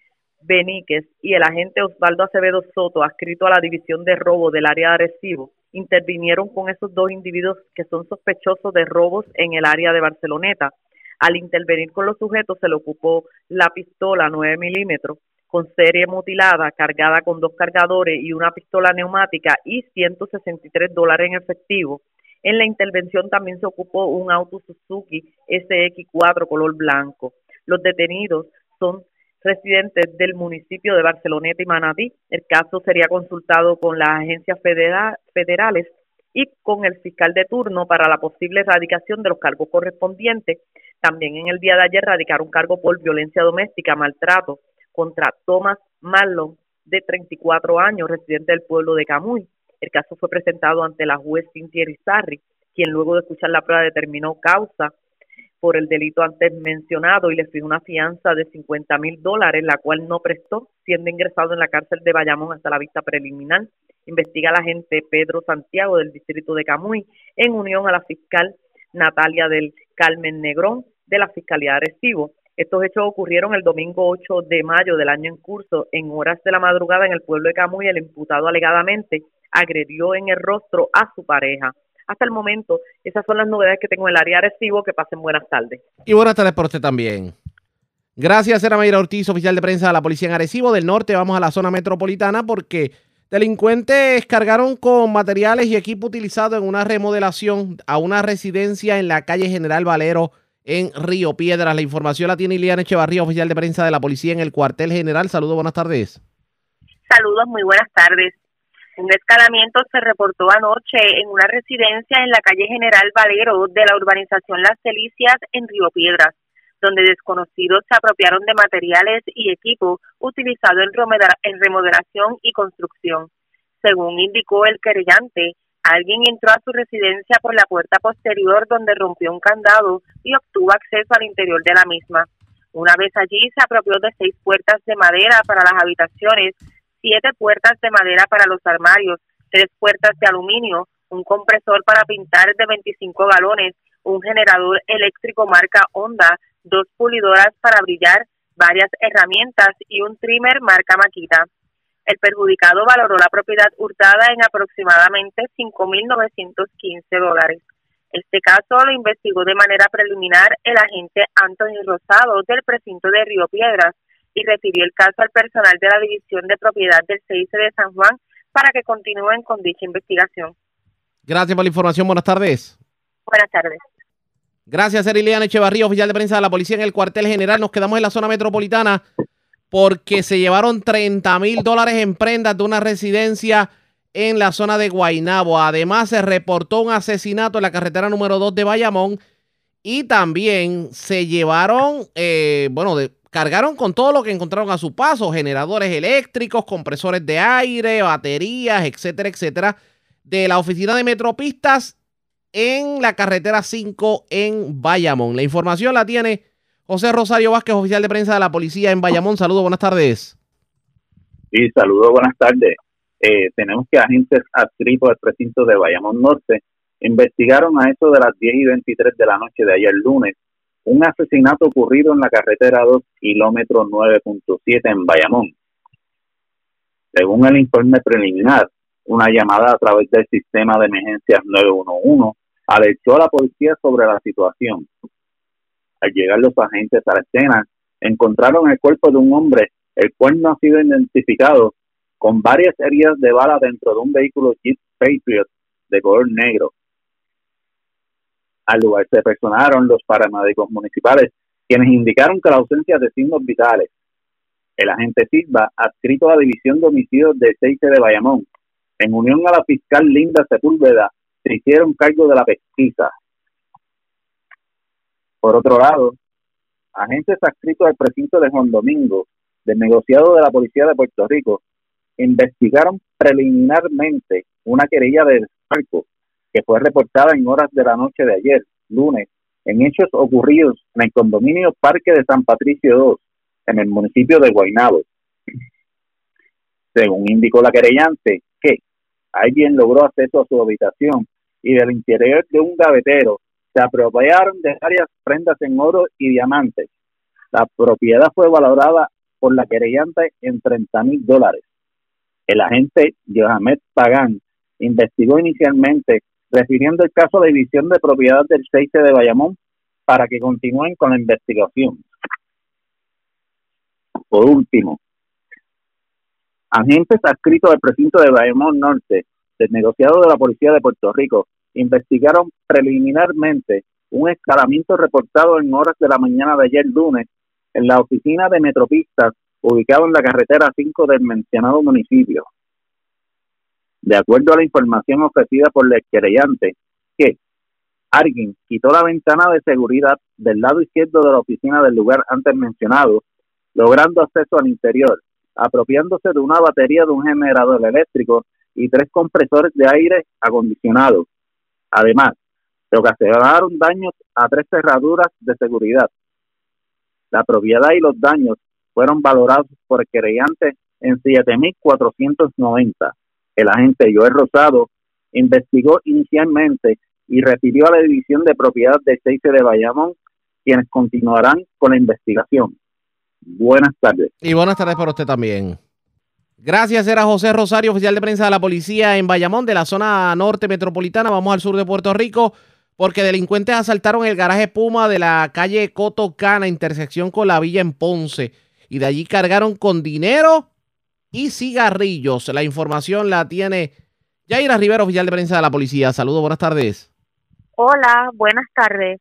Beníquez y el agente Osvaldo Acevedo Soto, adscrito a la División de Robo del área de Arecibo, intervinieron con esos dos individuos que son sospechosos de robos en el área de Barceloneta al intervenir con los sujetos se le ocupó la pistola 9 milímetros con serie mutilada, cargada con dos cargadores y una pistola neumática y 163 dólares en efectivo. En la intervención también se ocupó un auto Suzuki SX4 color blanco. Los detenidos son residentes del municipio de Barceloneta y Manatí. El caso sería consultado con las agencias federales y con el fiscal de turno para la posible erradicación de los cargos correspondientes. También en el día de ayer radicaron cargo por violencia doméstica, maltrato contra Thomas Marlon, de 34 años, residente del pueblo de Camuy. El caso fue presentado ante la juez Cintia Irizarry, quien luego de escuchar la prueba determinó causa por el delito antes mencionado y le fijó una fianza de 50 mil dólares, la cual no prestó, siendo ingresado en la cárcel de Bayamón hasta la vista preliminar. Investiga la agente Pedro Santiago del distrito de Camuy en unión a la fiscal Natalia del Carmen Negrón de la Fiscalía de Arecibo. Estos hechos ocurrieron el domingo 8 de mayo del año en curso. En horas de la madrugada en el pueblo de Camuy, el imputado alegadamente agredió en el rostro a su pareja. Hasta el momento, esas son las novedades que tengo en el área de Arecibo. Que pasen buenas tardes. Y buenas tardes por usted también. Gracias, era Mayra Ortiz, oficial de prensa de la Policía en Arecibo. Del norte vamos a la zona metropolitana porque delincuentes cargaron con materiales y equipo utilizado en una remodelación a una residencia en la calle General Valero en Río Piedras. La información la tiene Iliana Echevarría, oficial de prensa de la policía en el cuartel general. Saludos, buenas tardes. Saludos, muy buenas tardes. Un escalamiento se reportó anoche en una residencia en la calle General Valero de la urbanización Las Delicias en Río Piedras, donde desconocidos se apropiaron de materiales y equipo utilizado en remodelación y construcción. Según indicó el querellante, Alguien entró a su residencia por la puerta posterior donde rompió un candado y obtuvo acceso al interior de la misma. Una vez allí se apropió de seis puertas de madera para las habitaciones, siete puertas de madera para los armarios, tres puertas de aluminio, un compresor para pintar de 25 galones, un generador eléctrico marca Honda, dos pulidoras para brillar, varias herramientas y un trimmer marca Makita. El perjudicado valoró la propiedad hurtada en aproximadamente 5.915 dólares. Este caso lo investigó de manera preliminar el agente Anthony Rosado del precinto de Río Piedras y refirió el caso al personal de la División de Propiedad del CIC de San Juan para que continúen con dicha investigación. Gracias por la información. Buenas tardes. Buenas tardes. Gracias, Eriliana Echevarría, oficial de prensa de la policía en el cuartel general. Nos quedamos en la zona metropolitana porque se llevaron 30 mil dólares en prendas de una residencia en la zona de Guainabo. Además, se reportó un asesinato en la carretera número 2 de Bayamón y también se llevaron, eh, bueno, cargaron con todo lo que encontraron a su paso, generadores eléctricos, compresores de aire, baterías, etcétera, etcétera, de la oficina de Metropistas en la carretera 5 en Bayamón. La información la tiene José Rosario Vázquez, oficial de prensa de la policía en Bayamón. Saludos, buenas tardes. Sí, saludos, buenas tardes. Eh, tenemos que agentes adscritos al precinto de Bayamón Norte investigaron a eso de las 10 y 23 de la noche de ayer lunes un asesinato ocurrido en la carretera 2, kilómetro 9.7 en Bayamón. Según el informe preliminar, una llamada a través del sistema de emergencias 911 alertó a la policía sobre la situación al llegar los agentes a la escena, encontraron el cuerpo de un hombre, el cual no ha sido identificado, con varias heridas de bala dentro de un vehículo Jeep Patriot de color negro. Al lugar se personaron los paramédicos municipales, quienes indicaron que la ausencia de signos vitales. El agente Silva, adscrito a la División de de Seice de Bayamón, en unión a la fiscal Linda Sepúlveda, se hicieron cargo de la pesquisa. Por otro lado, agentes adscritos al precinto de Juan Domingo, del negociado de la Policía de Puerto Rico, investigaron preliminarmente una querella de desfalco que fue reportada en horas de la noche de ayer, lunes, en hechos ocurridos en el condominio Parque de San Patricio II, en el municipio de Guaynabo. Según indicó la querellante, que alguien logró acceso a su habitación y del interior de un gavetero se apropiaron de varias prendas en oro y diamantes. La propiedad fue valorada por la querellante en 30 mil dólares. El agente Johamed Pagán investigó inicialmente refiriendo el caso de división de propiedad del Seice de Bayamón para que continúen con la investigación. Por último, agentes adscritos al precinto de Bayamón Norte, del negociado de la Policía de Puerto Rico, investigaron preliminarmente un escalamiento reportado en horas de la mañana de ayer lunes en la oficina de Metropistas ubicado en la carretera 5 del mencionado municipio. De acuerdo a la información ofrecida por el querellante, que alguien quitó la ventana de seguridad del lado izquierdo de la oficina del lugar antes mencionado, logrando acceso al interior, apropiándose de una batería de un generador eléctrico y tres compresores de aire acondicionado, Además, Se ocasionaron daños a tres cerraduras de seguridad. La propiedad y los daños fueron valorados por el querellante en 7.490. El agente Joel Rosado investigó inicialmente y refirió a la División de Propiedad de Chase de Bayamón, quienes continuarán con la investigación. Buenas tardes. Y buenas tardes para usted también. Gracias, era José Rosario, oficial de prensa de la policía en Bayamón, de la zona norte metropolitana. Vamos al sur de Puerto Rico, porque delincuentes asaltaron el garaje Puma de la calle Coto Cana, intersección con la villa en Ponce, y de allí cargaron con dinero y cigarrillos. La información la tiene Yaira Rivera, oficial de prensa de la policía. Saludos, buenas tardes. Hola, buenas tardes.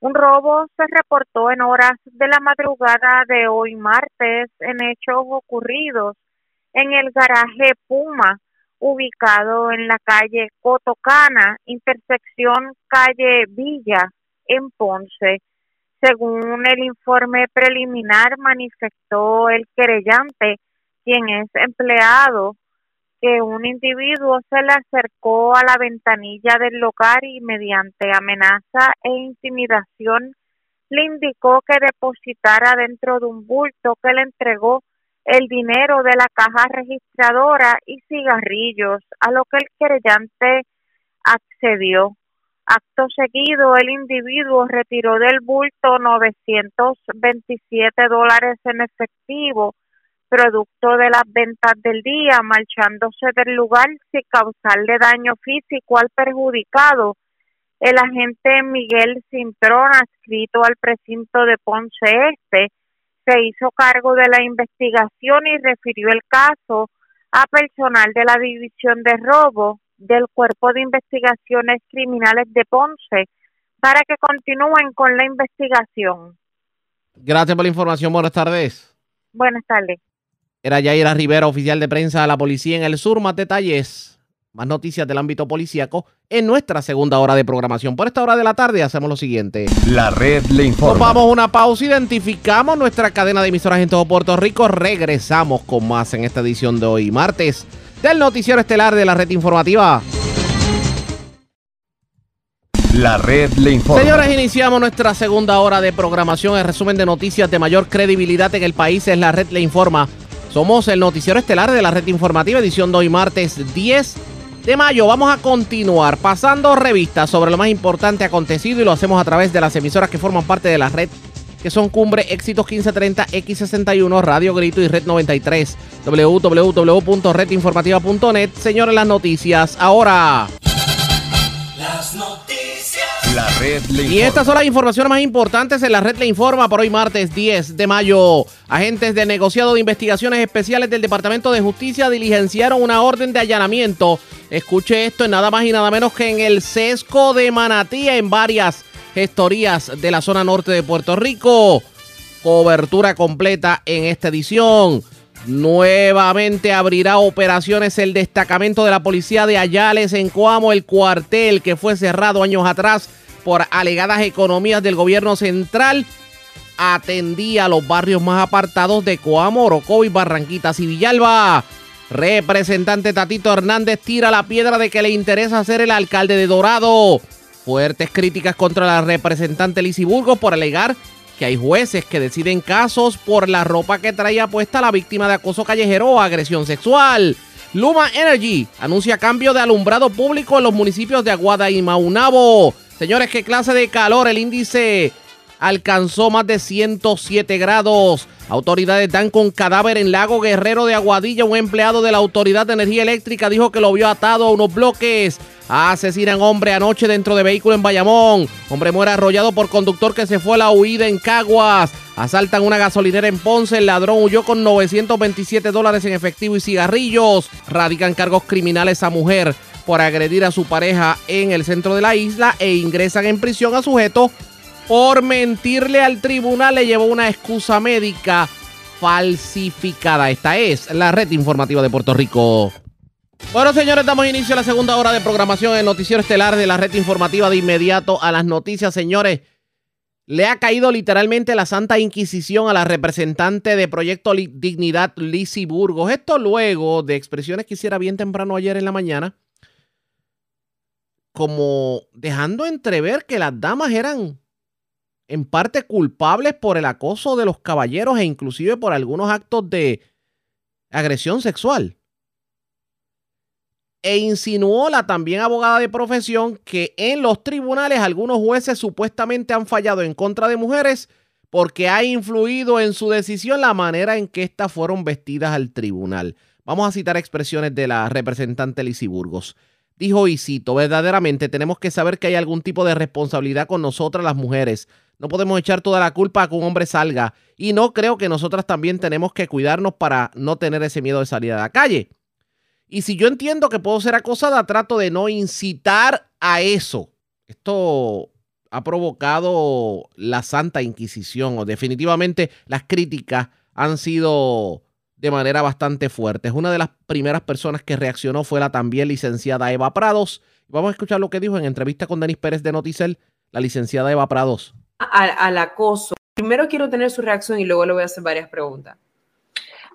Un robo se reportó en horas de la madrugada de hoy martes en hechos ocurridos en el garaje Puma, ubicado en la calle Cotocana, intersección calle Villa, en Ponce. Según el informe preliminar, manifestó el querellante, quien es empleado que un individuo se le acercó a la ventanilla del local y mediante amenaza e intimidación le indicó que depositara dentro de un bulto que le entregó el dinero de la caja registradora y cigarrillos, a lo que el querellante accedió. Acto seguido, el individuo retiró del bulto 927 dólares en efectivo producto de las ventas del día, marchándose del lugar sin causarle daño físico al perjudicado. El agente Miguel Cintrón, adscrito al precinto de Ponce Este, se hizo cargo de la investigación y refirió el caso a personal de la División de Robo del Cuerpo de Investigaciones Criminales de Ponce para que continúen con la investigación. Gracias por la información. Buenas tardes. Buenas tardes. Era Yaira Rivera, oficial de prensa de la policía en el sur. Más detalles, más noticias del ámbito policíaco en nuestra segunda hora de programación. Por esta hora de la tarde hacemos lo siguiente. La red le informa. Nos vamos a una pausa, identificamos nuestra cadena de emisoras en todo Puerto Rico. Regresamos con más en esta edición de hoy, martes, del noticiero estelar de la red informativa. La red le informa. Señores, iniciamos nuestra segunda hora de programación. El resumen de noticias de mayor credibilidad en el país es la red le informa. Somos el noticiero estelar de la red informativa, edición de hoy martes 10 de mayo. Vamos a continuar pasando revistas sobre lo más importante acontecido y lo hacemos a través de las emisoras que forman parte de la red, que son Cumbre, Éxitos 1530, X61, Radio Grito y Red 93, www.redinformativa.net. Señores, las noticias ahora. Y estas son las informaciones más importantes en la red le informa por hoy martes 10 de mayo. Agentes del negociado de investigaciones especiales del Departamento de Justicia diligenciaron una orden de allanamiento. Escuche esto en nada más y nada menos que en el sesco de Manatí en varias gestorías de la zona norte de Puerto Rico. Cobertura completa en esta edición. Nuevamente abrirá operaciones el destacamento de la policía de Ayales en Coamo, el cuartel que fue cerrado años atrás por alegadas economías del gobierno central. Atendía a los barrios más apartados de Coamo, Orocovi, Barranquitas y Villalba. Representante Tatito Hernández tira la piedra de que le interesa ser el alcalde de Dorado. Fuertes críticas contra la representante Lizy Burgos por alegar que hay jueces que deciden casos por la ropa que traía puesta la víctima de acoso callejero o agresión sexual. Luma Energy anuncia cambio de alumbrado público en los municipios de Aguada y Maunabo. Señores, ¿qué clase de calor? El índice alcanzó más de 107 grados. Autoridades dan con cadáver en Lago Guerrero de Aguadilla. Un empleado de la Autoridad de Energía Eléctrica dijo que lo vio atado a unos bloques. Asesinan hombre anoche dentro de vehículo en Bayamón. Hombre muere arrollado por conductor que se fue a la huida en Caguas. Asaltan una gasolinera en Ponce. El ladrón huyó con 927 dólares en efectivo y cigarrillos. Radican cargos criminales a mujer por agredir a su pareja en el centro de la isla e ingresan en prisión a sujeto por mentirle al tribunal. Le llevó una excusa médica falsificada. Esta es la red informativa de Puerto Rico. Bueno, señores, damos inicio a la segunda hora de programación en Noticiero Estelar de la red informativa de inmediato a las noticias, señores. Le ha caído literalmente la Santa Inquisición a la representante de Proyecto Dignidad, Lizy Burgos. Esto luego de expresiones que hiciera bien temprano ayer en la mañana como dejando entrever que las damas eran en parte culpables por el acoso de los caballeros e inclusive por algunos actos de agresión sexual. E insinuó la también abogada de profesión que en los tribunales algunos jueces supuestamente han fallado en contra de mujeres porque ha influido en su decisión la manera en que éstas fueron vestidas al tribunal. Vamos a citar expresiones de la representante Lizy Burgos. Dijo, y verdaderamente tenemos que saber que hay algún tipo de responsabilidad con nosotras las mujeres. No podemos echar toda la culpa a que un hombre salga. Y no creo que nosotras también tenemos que cuidarnos para no tener ese miedo de salir a la calle. Y si yo entiendo que puedo ser acosada, trato de no incitar a eso. Esto ha provocado la Santa Inquisición o definitivamente las críticas han sido de manera bastante fuerte. Una de las primeras personas que reaccionó fue la también licenciada Eva Prados. Vamos a escuchar lo que dijo en entrevista con Denis Pérez de Noticel, la licenciada Eva Prados. Al, acoso. Primero quiero tener su reacción y luego le voy a hacer varias preguntas.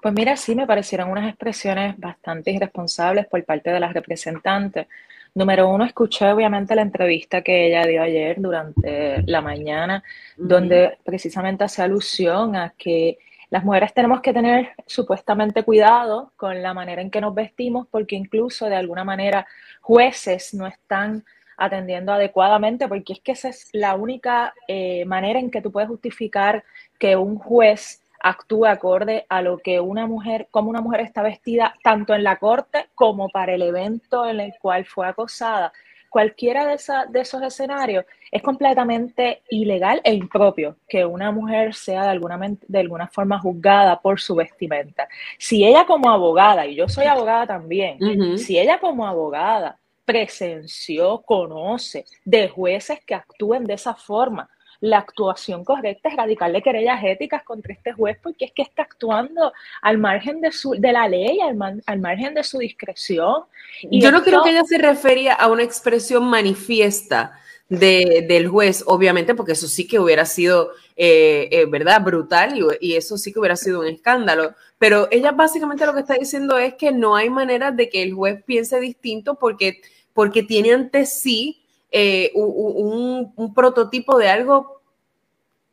Pues mira, sí me parecieron unas expresiones bastante irresponsables por parte de las representantes. Número uno, escuché obviamente la entrevista que ella dio ayer durante la mañana, donde precisamente hace alusión a que las mujeres tenemos que tener supuestamente cuidado con la manera en que nos vestimos porque incluso de alguna manera jueces no están atendiendo adecuadamente porque es que esa es la única eh, manera en que tú puedes justificar que un juez actúe acorde a lo que una mujer, como una mujer está vestida tanto en la corte como para el evento en el cual fue acosada cualquiera de, de esos escenarios es completamente ilegal e impropio que una mujer sea de alguna, de alguna forma juzgada por su vestimenta. Si ella como abogada, y yo soy abogada también, si ella como abogada presenció, conoce de jueces que actúen de esa forma, la actuación correcta es radicarle querellas éticas contra este juez porque es que está actuando al margen de, su, de la ley, al, al margen de su discreción. Y Yo no creo que ella se refería a una expresión manifiesta. De, del juez, obviamente, porque eso sí que hubiera sido, eh, eh, ¿verdad?, brutal y, y, eso sí que hubiera sido un escándalo. Pero ella básicamente lo que está diciendo es que no hay manera de que el juez piense distinto porque, porque tiene ante sí eh, un, prototipo de algo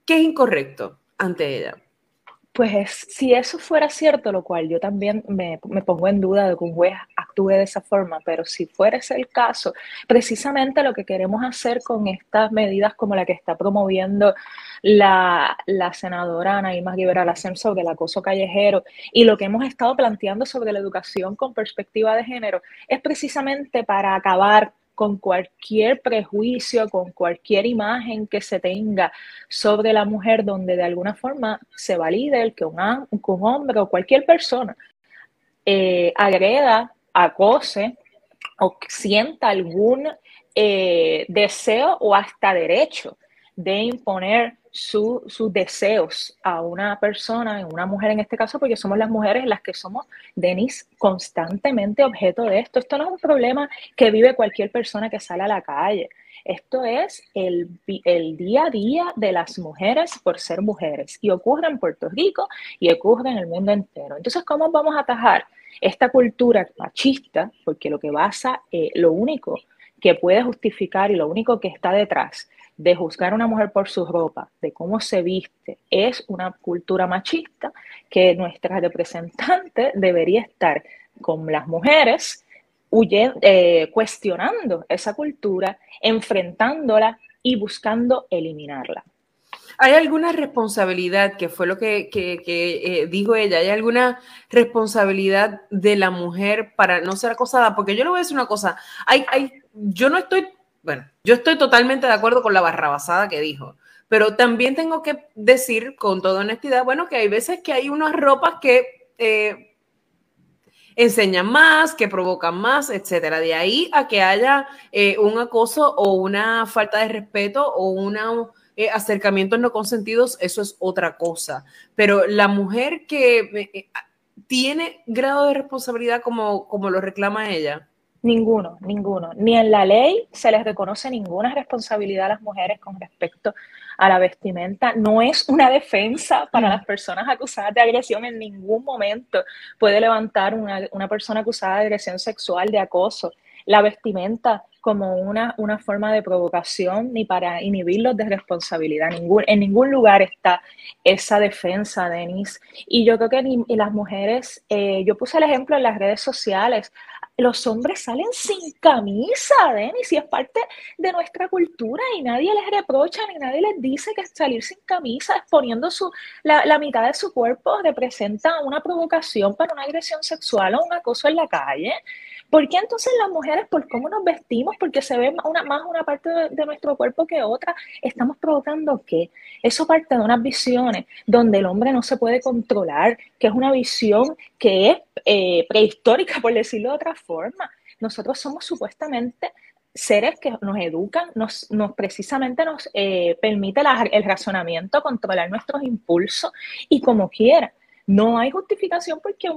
que es incorrecto ante ella. Pues si eso fuera cierto, lo cual yo también me, pongo en duda de que un juez actúe de esa forma, pero si fuera ese el caso, precisamente lo que queremos hacer con estas medidas como la que está promoviendo la, la senadora Ana Irma Rivera sobre el acoso callejero y lo que hemos estado planteando sobre la educación con perspectiva de género, es precisamente para acabar con cualquier prejuicio, con cualquier imagen que se tenga sobre la mujer, donde de alguna forma se valide el que un, hombre o cualquier persona eh, agreda, acose o sienta algún eh, deseo o hasta derecho de imponer sus deseos a una persona, una mujer en este caso, porque somos las mujeres las que somos, Denis, constantemente objeto de esto. Esto no es un problema que vive cualquier persona que sale a la calle. Esto es el, el, día a día de las mujeres por ser mujeres y ocurre en Puerto Rico y ocurre en el mundo entero. Entonces, ¿cómo vamos a atajar esta cultura machista? Porque lo que basa, eh, lo único que puede justificar y lo único que está detrás de juzgar a una mujer por su ropa, de cómo se viste, es una cultura machista que nuestra representante debería estar con las mujeres eh, cuestionando esa cultura, enfrentándola y buscando eliminarla. ¿Hay alguna responsabilidad, que fue lo que, eh, dijo ella, hay alguna responsabilidad de la mujer para no ser acosada? Porque yo le voy a decir una cosa, hay, hay, yo no estoy bueno, yo estoy totalmente de acuerdo con la barrabasada que dijo, pero también tengo que decir con toda honestidad, bueno, que hay veces que hay unas ropas que eh, enseñan más, que provocan más, etcétera. De ahí a que haya eh, un acoso o una falta de respeto o un eh, acercamientos no consentidos, eso es otra cosa. Pero la mujer que tiene grado de responsabilidad como, como lo reclama ella, Ninguno, ninguno. Ni en la ley se les reconoce ninguna responsabilidad a las mujeres con respecto a la vestimenta. No es una defensa para las personas acusadas de agresión. En ningún momento puede levantar una, una persona acusada de agresión sexual, de acoso. La vestimenta como una, una forma de provocación ni para inhibirlos de responsabilidad. Ningún, en ningún lugar está esa defensa, Denis. Y yo creo que ni, las mujeres, eh, yo puse el ejemplo en las redes sociales, los hombres salen sin camisa, Denis, y es parte de nuestra cultura y nadie les reprocha ni nadie les dice que salir sin camisa, exponiendo su, la, la mitad de su cuerpo, representa una provocación para una agresión sexual o un acoso en la calle. ¿Por qué entonces las mujeres, por cómo nos vestimos, porque se ve una, más una parte de, nuestro cuerpo que otra, estamos provocando qué? Eso parte de unas visiones donde el hombre no se puede controlar, que es una visión que es eh, prehistórica, por decirlo de otra forma. Nosotros somos supuestamente seres que nos educan, nos, nos precisamente nos eh, permite el razonamiento, controlar nuestros impulsos y como quiera no hay justificación porque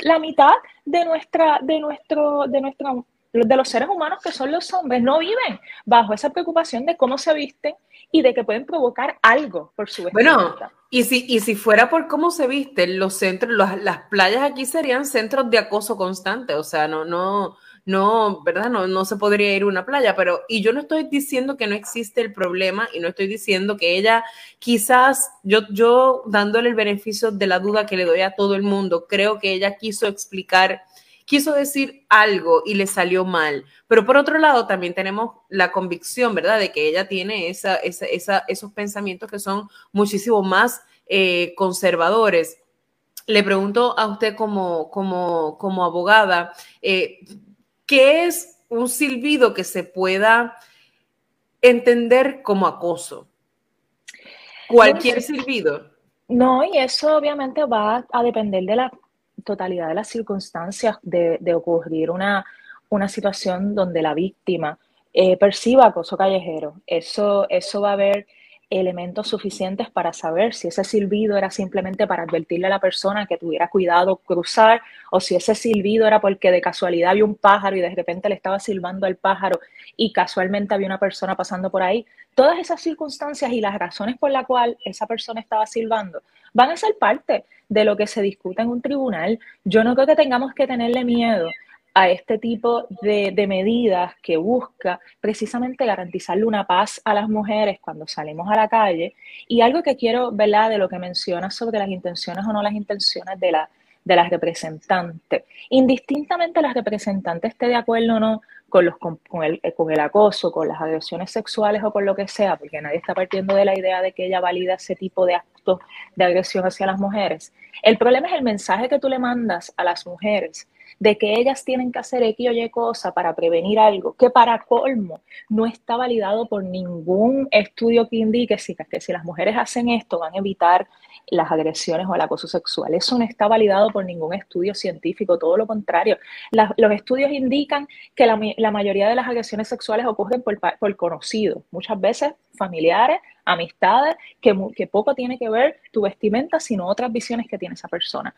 la mitad de nuestra, de nuestro, de nuestro, de los seres humanos que son los hombres no viven bajo esa preocupación de cómo se visten y de que pueden provocar algo por su vestimenta. Bueno, y si, y si fuera por cómo se visten, los centros, las playas aquí serían centros de acoso constante, o sea, no, no, no, ¿verdad? No, no se podría ir a una playa, pero, y yo no estoy diciendo que no existe el problema y no estoy diciendo que ella quizás, yo, yo dándole el beneficio de la duda que le doy a todo el mundo, creo que ella quiso explicar, quiso decir algo y le salió mal, pero por otro lado también tenemos la convicción, ¿verdad? De que ella tiene esa, esa, esa esos pensamientos que son muchísimo más eh, conservadores. Le pregunto a usted como, como, como abogada, eh, ¿qué es un silbido que se pueda entender como acoso? Cualquier silbido. No, y eso obviamente va a depender de la totalidad de las circunstancias de, de ocurrir una, una, situación donde la víctima eh, perciba acoso callejero. Eso, eso va a haber elementos suficientes para saber si ese silbido era simplemente para advertirle a la persona que tuviera cuidado cruzar o si ese silbido era porque de casualidad había un pájaro y de repente le estaba silbando al pájaro y casualmente había una persona pasando por ahí. Todas esas circunstancias y las razones por las cuales esa persona estaba silbando van a ser parte de lo que se discuta en un tribunal. Yo no creo que tengamos que tenerle miedo a este tipo de, medidas que busca precisamente garantizarle una paz a las mujeres cuando salimos a la calle. Y algo que quiero, ¿verdad?, de lo que mencionas sobre las intenciones o no las intenciones de, la, de las representantes. Indistintamente las representantes esté de acuerdo o no con, los, con, el, con el acoso, con las agresiones sexuales o con lo que sea, porque nadie está partiendo de la idea de que ella valida ese tipo de actos de agresión hacia las mujeres. El problema es el mensaje que tú le mandas a las mujeres de que ellas tienen que hacer X o Y cosa para prevenir algo, que para colmo no está validado por ningún estudio que indique que si las mujeres hacen esto van a evitar las agresiones o el acoso sexual. Eso no está validado por ningún estudio científico, todo lo contrario. Los estudios indican que la, mayoría de las agresiones sexuales ocurren por, por conocidos, muchas veces familiares, amistades, que, que, poco tiene que ver tu vestimenta, sino otras visiones que tiene esa persona.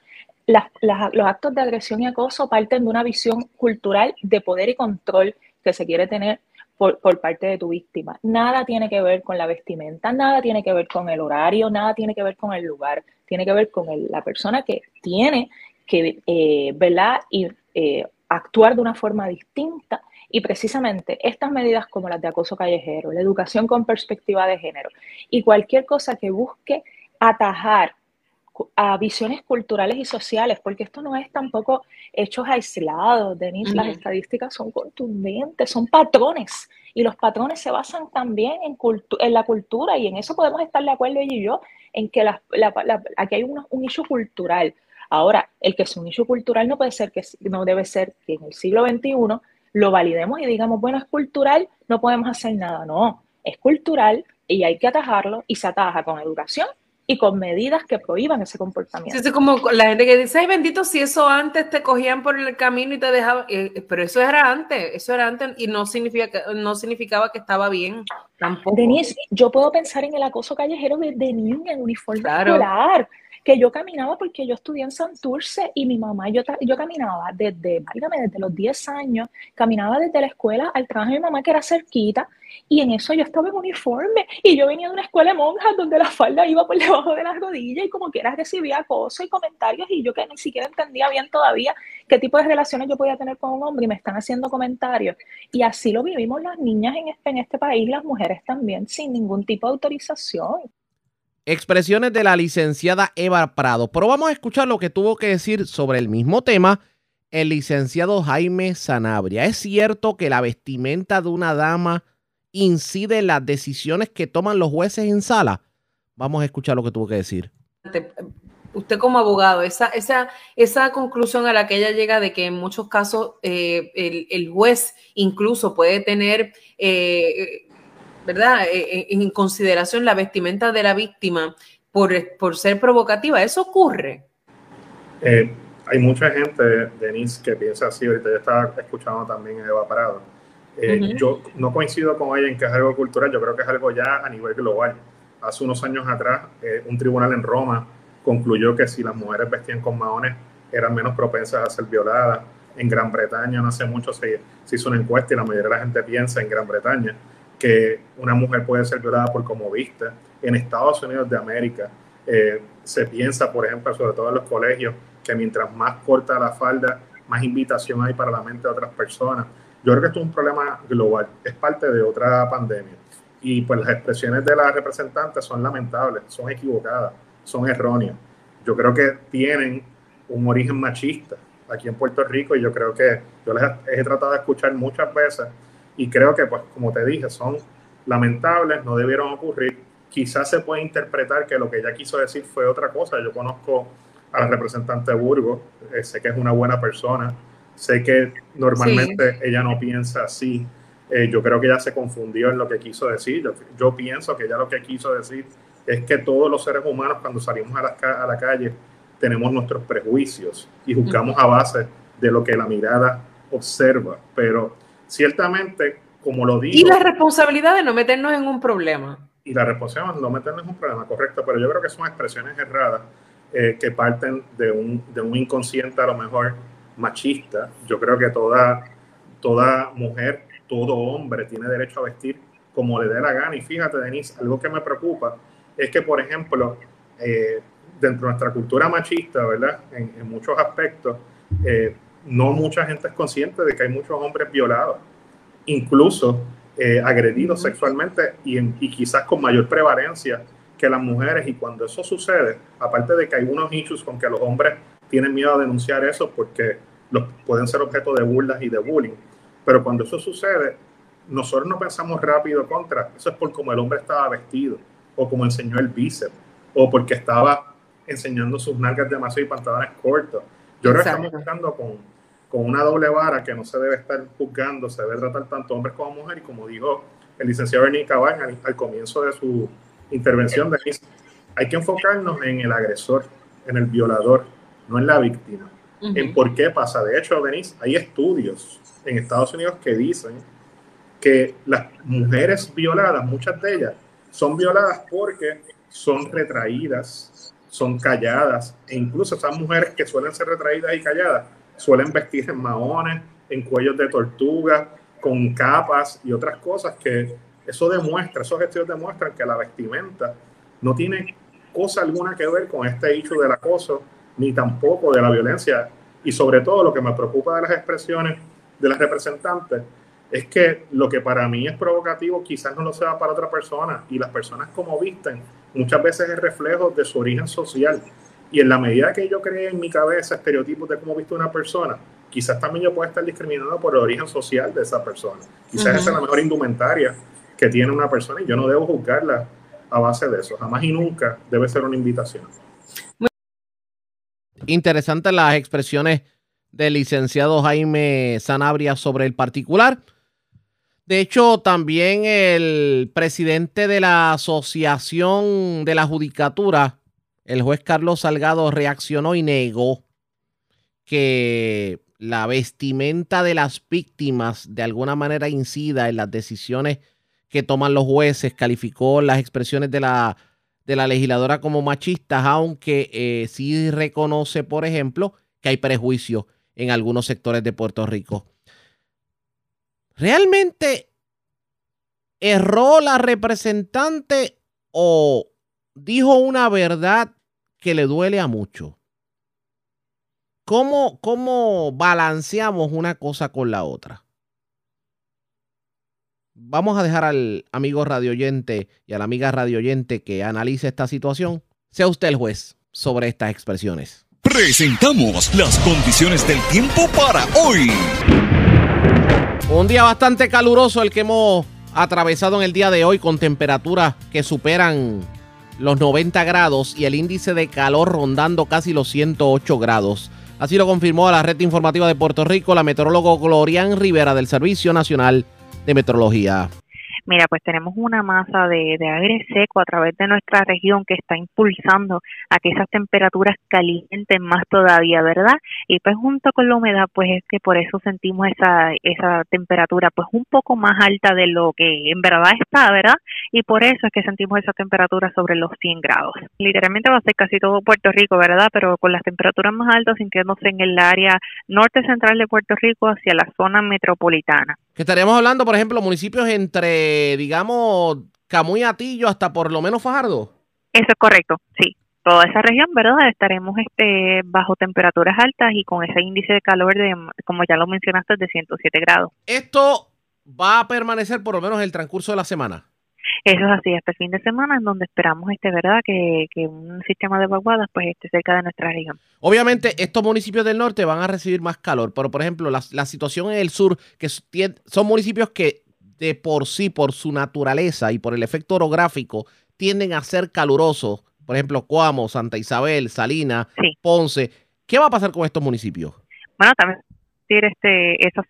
Los actos de agresión y acoso parten de una visión cultural de poder y control que se quiere tener por, parte de tu víctima. Nada tiene que ver con la vestimenta, nada tiene que ver con el horario, nada tiene que ver con el lugar, tiene que ver con la persona que tiene que, eh, ¿verdad? Y eh, actuar de una forma distinta y precisamente estas medidas como las de acoso callejero, la educación con perspectiva de género y cualquier cosa que busque atajar a visiones culturales y sociales, porque esto no es tampoco hechos aislados, Denise, uh -huh. las estadísticas son contundentes, son patrones, y los patrones se basan también en, en la cultura, y en eso podemos estar de acuerdo ella y yo, en que la, la, la, aquí hay un, un issue cultural. Ahora, el que es un issue cultural no puede ser que no debe ser que en el siglo XXI lo validemos y digamos, bueno, es cultural, no podemos hacer nada. No, es cultural y hay que atajarlo y se ataja con educación y con medidas que prohíban ese comportamiento. Sí, es como la gente que dice, ay bendito, si eso antes te cogían por el camino y te dejaban, eh, pero eso era antes, eso era antes y no, significa, no significaba que estaba bien tampoco. Denise, yo puedo pensar en el acoso callejero de, de niña en uniforme claro. escolar que yo caminaba porque yo estudié en Santurce y mi mamá, yo, yo caminaba desde, válgame, desde los 10 años, caminaba desde la escuela al trabajo de mi mamá que era cerquita y en eso yo estaba en uniforme y yo venía de una escuela de monjas donde la falda iba por debajo de las rodillas y como quiera recibía acoso y comentarios y yo que ni siquiera entendía bien todavía qué tipo de relaciones yo podía tener con un hombre y me están haciendo comentarios. Y así lo vivimos las niñas en este, en este país, las mujeres también, sin ningún tipo de autorización. Expresiones de la licenciada Eva Prado. Pero vamos a escuchar lo que tuvo que decir sobre el mismo tema el licenciado Jaime Sanabria. ¿Es cierto que la vestimenta de una dama incide en las decisiones que toman los jueces en sala? Vamos a escuchar lo que tuvo que decir. usted como abogado, esa, esa, esa conclusión a la que ella llega de que en muchos casos eh, el, el juez incluso puede tener, eh, ¿verdad?, Eh, en consideración la vestimenta de la víctima por, por ser provocativa. ¿Eso ocurre? Eh, hay mucha gente, Denise, que piensa así. Ahorita yo estaba escuchando también a Eva Parado. Eh, Ujú. Yo no coincido con ella en que es algo cultural, yo creo que es algo ya a nivel global. Hace unos años atrás, eh, un tribunal en Roma concluyó que si las mujeres vestían con maones eran menos propensas a ser violadas. En Gran Bretaña no hace mucho se, se hizo una encuesta y la mayoría de la gente piensa en Gran Bretaña que una mujer puede ser violada por como viste. En Estados Unidos de América eh, se piensa, por ejemplo, sobre todo en los colegios, que mientras más corta la falda, más invitación hay para la mente de otras personas. Yo creo que esto es un problema global, es parte de otra pandemia. Y pues las expresiones de las representantes son lamentables, son equivocadas, son erróneas. Yo creo que tienen un origen machista aquí en Puerto Rico y yo creo que yo les he tratado de escuchar muchas veces y creo que, pues, como te dije, son lamentables, no debieron ocurrir. Quizás se puede interpretar que lo que ella quiso decir fue otra cosa. Yo conozco a la representante Burgos, eh, sé que es una buena persona, sé que normalmente ella no piensa así. Eh, yo creo que ella se confundió en lo que quiso decir. Yo, yo pienso que ella lo que quiso decir es que todos los seres humanos cuando salimos a la, a la calle tenemos nuestros prejuicios y juzgamos a base de lo que la mirada observa. Pero ciertamente, como lo digo, Y la responsabilidad de no meternos en un problema. y la responsabilidad no meternos en un problema, correcto, pero yo creo que son expresiones erradas eh, que parten de un, de un inconsciente a lo mejor machista. Yo creo que toda, toda mujer, todo hombre tiene derecho a vestir como le dé la gana. Y fíjate, Denise, algo que me preocupa es que, por ejemplo, eh, dentro de nuestra cultura machista, ¿verdad? En, en muchos aspectos, eh, no mucha gente es consciente de que hay muchos hombres violados incluso eh, agredidos sexualmente y, en- y quizás con mayor prevalencia que las mujeres. Y cuando eso sucede, aparte de que hay unos issues con que los hombres tienen miedo a denunciar eso porque los, pueden ser objeto de burlas y de bullying, pero cuando eso sucede, nosotros no pensamos rápido contra, eso es por cómo el hombre estaba vestido, o como enseñó el bíceps, o porque estaba enseñando sus nalgas demasiado y pantalones cortos. Yo creo que estamos buscando con, con una doble vara que no se debe estar juzgando, se debe tratar tanto hombres como mujeres, y como dijo el licenciado Bernie Cabán al, al comienzo de su intervención, Denise, hay que enfocarnos en el agresor, en el violador, no en la víctima, en por qué pasa. De hecho, Denise, hay estudios en Estados Unidos que dicen que las mujeres violadas, muchas de ellas, son violadas porque son retraídas, son calladas, e incluso esas mujeres que suelen ser retraídas y calladas suelen vestir en maones, en cuellos de tortuga, con capas y otras cosas que eso demuestra, esos estudios demuestran que la vestimenta no tiene cosa alguna que ver con este hecho del acoso, ni tampoco de la violencia. Y sobre todo lo que me preocupa de las expresiones de las representantes es que lo que para mí es provocativo quizás no lo sea para otra persona y las personas como visten muchas veces es reflejo de su origen social y en la medida que yo cree en mi cabeza estereotipos de cómo viste una persona quizás también yo pueda estar discriminado por el origen social de esa persona. Quizás esa es la mejor indumentaria que tiene una persona y yo no debo juzgarla a base de eso. Jamás y nunca debe ser una invitación. Interesantes las expresiones del licenciado Jaime Sanabria sobre el particular. De hecho, también el presidente de la Asociación de la Judicatura, el juez Carlos Salgado, reaccionó y negó que la vestimenta de las víctimas de alguna manera incida en las decisiones que toman los jueces. Calificó las expresiones de la de la legisladora como machistas, aunque eh, sí reconoce, por ejemplo, que hay prejuicio en algunos sectores de Puerto Rico. ¿Realmente erró la representante o dijo una verdad que le duele a mucho? ¿Cómo, ¿Cómo balanceamos una cosa con la otra? Vamos a dejar al amigo radioyente y a la amiga radioyente que analice esta situación. Sea usted el juez sobre estas expresiones. Presentamos las condiciones del tiempo para hoy. Un día bastante caluroso el que hemos atravesado en el día de hoy con temperaturas que superan los 90 grados y el índice de calor rondando casi los 108 grados. Así lo confirmó a la red informativa de Puerto Rico la meteorólogo Glorian Rivera del Servicio Nacional de Meteorología. Mira, pues tenemos una masa de, de, aire seco a través de nuestra región que está impulsando a que esas temperaturas calienten más todavía, ¿verdad? Y pues junto con la humedad, pues es que por eso sentimos esa, esa temperatura pues un poco más alta de lo que en verdad está, ¿verdad? Y por eso es que sentimos esa temperatura sobre los 100 grados. Literalmente va a ser casi todo Puerto Rico, ¿verdad? Pero con las temperaturas más altas sintiéndose en el área norte central de Puerto Rico hacia la zona metropolitana. Que estaríamos hablando, por ejemplo, municipios entre, digamos, Camuy Atillo hasta por lo menos Fajardo. Eso es correcto, sí. Toda esa región, ¿verdad? Estaremos este, bajo temperaturas altas y con ese índice de calor de, como ya lo mencionaste, de 107 grados. Esto va a permanecer por lo menos el transcurso de la semana. Eso es así, hasta el fin de semana, en donde esperamos, este, ¿verdad?, que, que un sistema de vaguadas pues esté cerca de nuestra región. Obviamente, estos municipios del norte van a recibir más calor, pero por ejemplo, la, la situación en el sur, que son municipios que de por sí, por su naturaleza y por el efecto orográfico, tienden a ser calurosos. Por ejemplo, Coamo, Santa Isabel, Salina, sí. Ponce. ¿Qué va a pasar con estos municipios? Bueno, también este, esos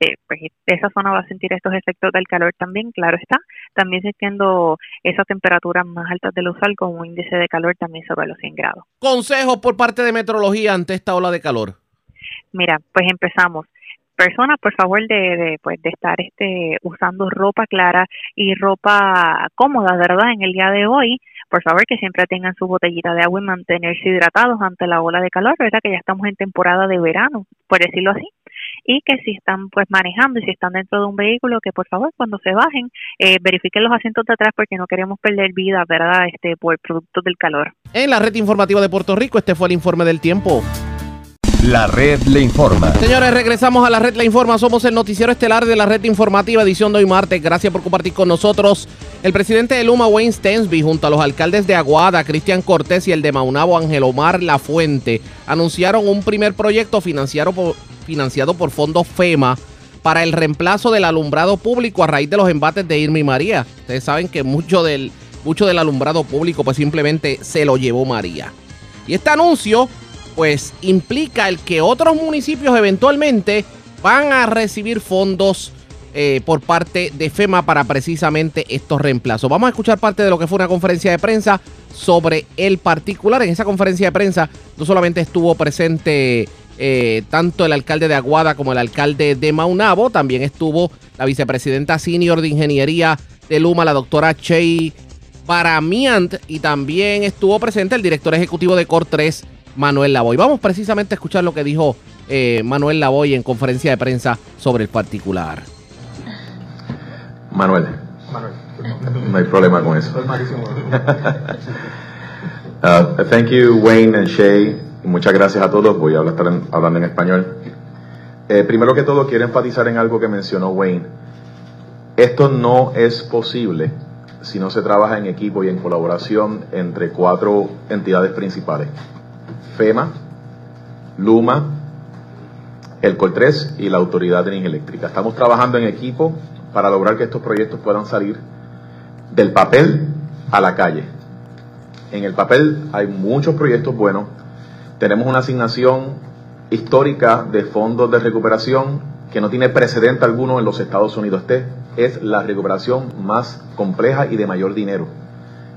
eh, pues esa zona va a sentir estos efectos del calor también, claro está, también sintiendo esas temperaturas más altas del usual con un índice de calor también sobre los 100 grados. Consejos por parte de meteorología ante esta ola de calor. Mira, pues empezamos. Personas, por favor, de, de, pues, de estar este, usando ropa clara y ropa cómoda, ¿verdad? En el día de hoy, por favor, que siempre tengan su botellita de agua y mantenerse hidratados ante la ola de calor, ¿verdad? Que ya estamos en temporada de verano, por decirlo así y que si están pues manejando y si están dentro de un vehículo que por favor cuando se bajen eh, verifiquen los asientos de atrás porque no queremos perder vida verdad este por producto del calor. En la red informativa de Puerto Rico este fue el informe del tiempo la red le informa. Señores, regresamos a la red le informa. Somos el noticiero estelar de la red informativa, edición de hoy martes. Gracias por compartir con nosotros. El presidente de Luma, Wayne Stensby, junto a los alcaldes de Aguada, Cristian Cortés y el de Maunabo, Ángel Omar Lafuente, anunciaron un primer proyecto financiado por, financiado FEMA para el reemplazo del alumbrado público a raíz de los embates de Irma y María. Ustedes saben que mucho del, mucho del alumbrado público pues simplemente se lo llevó María. Y este anuncio pues implica el que otros municipios eventualmente van a recibir fondos eh, por parte de FEMA para precisamente estos reemplazos. Vamos a escuchar parte de lo que fue una conferencia de prensa sobre el particular. En esa conferencia de prensa no solamente estuvo presente eh, tanto el alcalde de Aguada como el alcalde de Maunabo, también estuvo la vicepresidenta senior de ingeniería de Luma, la doctora Chey Baramiant, y también estuvo presente el director ejecutivo de Cor 3, Manuel Lavoy. Vamos precisamente a escuchar lo que dijo eh, Manuel Lavoy en conferencia de prensa sobre el particular. Manuel. Manuel. No hay problema con eso. uh, thank you, Wayne and Shay. Muchas gracias a todos. Voy a estar en, hablando en español. Eh, primero que todo, quiero enfatizar en algo que mencionó Wayne. Esto no es posible si no se trabaja en equipo y en colaboración entre cuatro entidades principales. FEMA, Luma, el COL3 y la Autoridad de Energía Eléctrica. Estamos trabajando en equipo para lograr que estos proyectos puedan salir del papel a la calle. En el papel hay muchos proyectos buenos. Tenemos una asignación histórica de fondos de recuperación que no tiene precedente alguno en los Estados Unidos. Este es la recuperación más compleja y de mayor dinero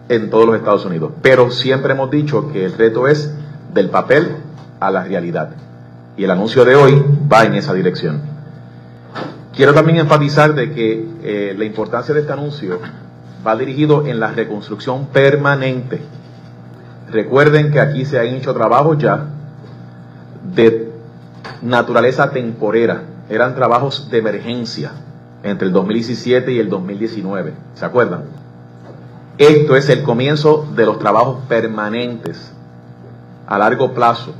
en todos los Estados Unidos. Pero siempre hemos dicho que el reto es del papel a la realidad. Y el anuncio de hoy va en esa dirección. Quiero también enfatizar de que eh, la importancia de este anuncio va dirigido en la reconstrucción permanente. Recuerden que aquí se han hecho trabajos ya de naturaleza temporera, eran trabajos de emergencia entre el 2017 y el 2019, ¿se acuerdan? Esto es el comienzo de los trabajos permanentes a largo plazo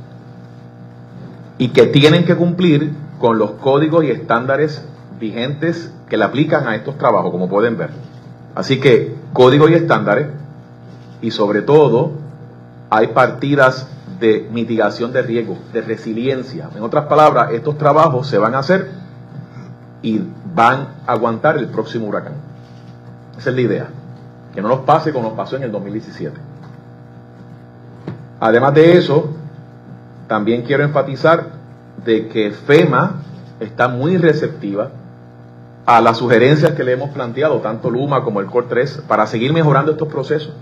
y que tienen que cumplir con los códigos y estándares vigentes que le aplican a estos trabajos, como pueden ver. Así que códigos y estándares y sobre todo hay partidas de mitigación de riesgo, de resiliencia. En otras palabras, estos trabajos se van a hacer y van a aguantar el próximo huracán. Esa es la idea. Que no nos pase como nos pasó en el 2017. Además de eso, también quiero enfatizar de que FEMA está muy receptiva a las sugerencias que le hemos planteado, tanto Luma como el COR 3, para seguir mejorando estos procesos.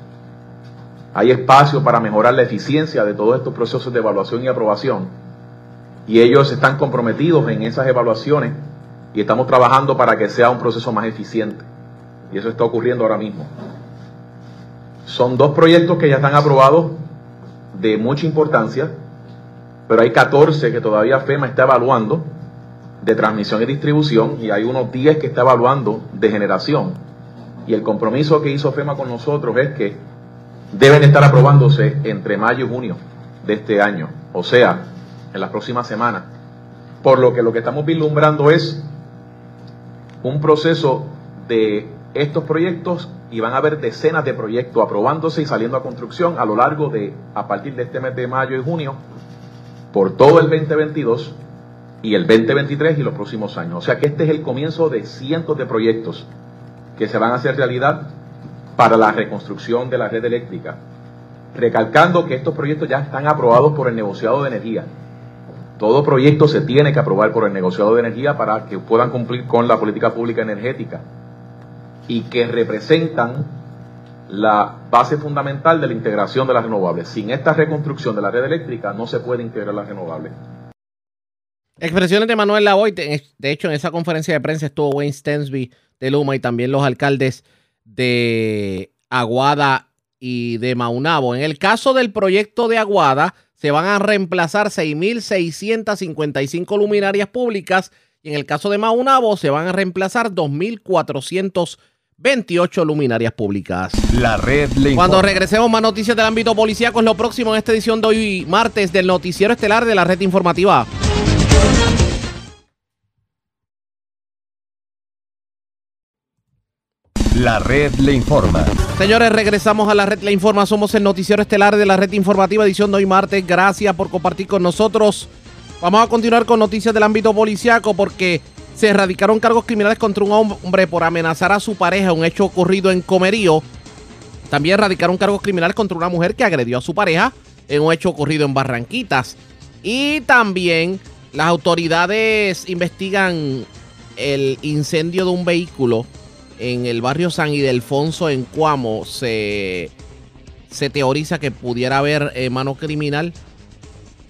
Hay espacio para mejorar la eficiencia de todos estos procesos de evaluación y aprobación. Y ellos están comprometidos en esas evaluaciones y estamos trabajando para que sea un proceso más eficiente. Y eso está ocurriendo ahora mismo. Son dos proyectos que ya están aprobados de mucha importancia, pero hay 14 que todavía FEMA está evaluando de transmisión y distribución y hay unos 10 que está evaluando de generación. Y el compromiso que hizo FEMA con nosotros es que deben estar aprobándose entre mayo y junio de este año, o sea, en las próximas semanas. Por lo que lo que estamos vislumbrando es un proceso de estos proyectos y van a haber decenas de proyectos aprobándose y saliendo a construcción a lo largo de, a partir de este mes de mayo y junio, por todo el 2022 y el 2023 y los próximos años. O sea que este es el comienzo de cientos de proyectos que se van a hacer realidad para la reconstrucción de la red eléctrica, recalcando que estos proyectos ya están aprobados por el negociado de energía. Todo proyecto se tiene que aprobar por el negociado de energía para que puedan cumplir con la política pública energética y que representan la base fundamental de la integración de las renovables. Sin esta reconstrucción de la red eléctrica no se puede integrar las renovables. Expresiones de Manuel Lavoy. De hecho, en esa conferencia de prensa estuvo Wayne Stensby de Luma y también los alcaldes de Aguada y de Maunabo. En el caso del proyecto de Aguada, se van a reemplazar 6.655 luminarias públicas y en el caso de Maunabo se van a reemplazar 2.428 luminarias públicas. La red le Cuando regresemos más noticias del ámbito policíaco es lo próximo en esta edición de hoy martes del noticiero estelar de la red informativa. La red le informa. Señores, regresamos a la red Le Informa. Somos el noticiero estelar de la red informativa, edición de hoy martes. Gracias por compartir con nosotros. Vamos a continuar con noticias del ámbito policiaco porque se erradicaron cargos criminales contra un hombre por amenazar a su pareja, un hecho ocurrido en Comerío. También erradicaron cargos criminales contra una mujer que agredió a su pareja en un hecho ocurrido en Barranquitas. Y también las autoridades investigan el incendio de un vehículo en el barrio San Ildefonso, en Cuamo, se, se teoriza que pudiera haber eh, mano criminal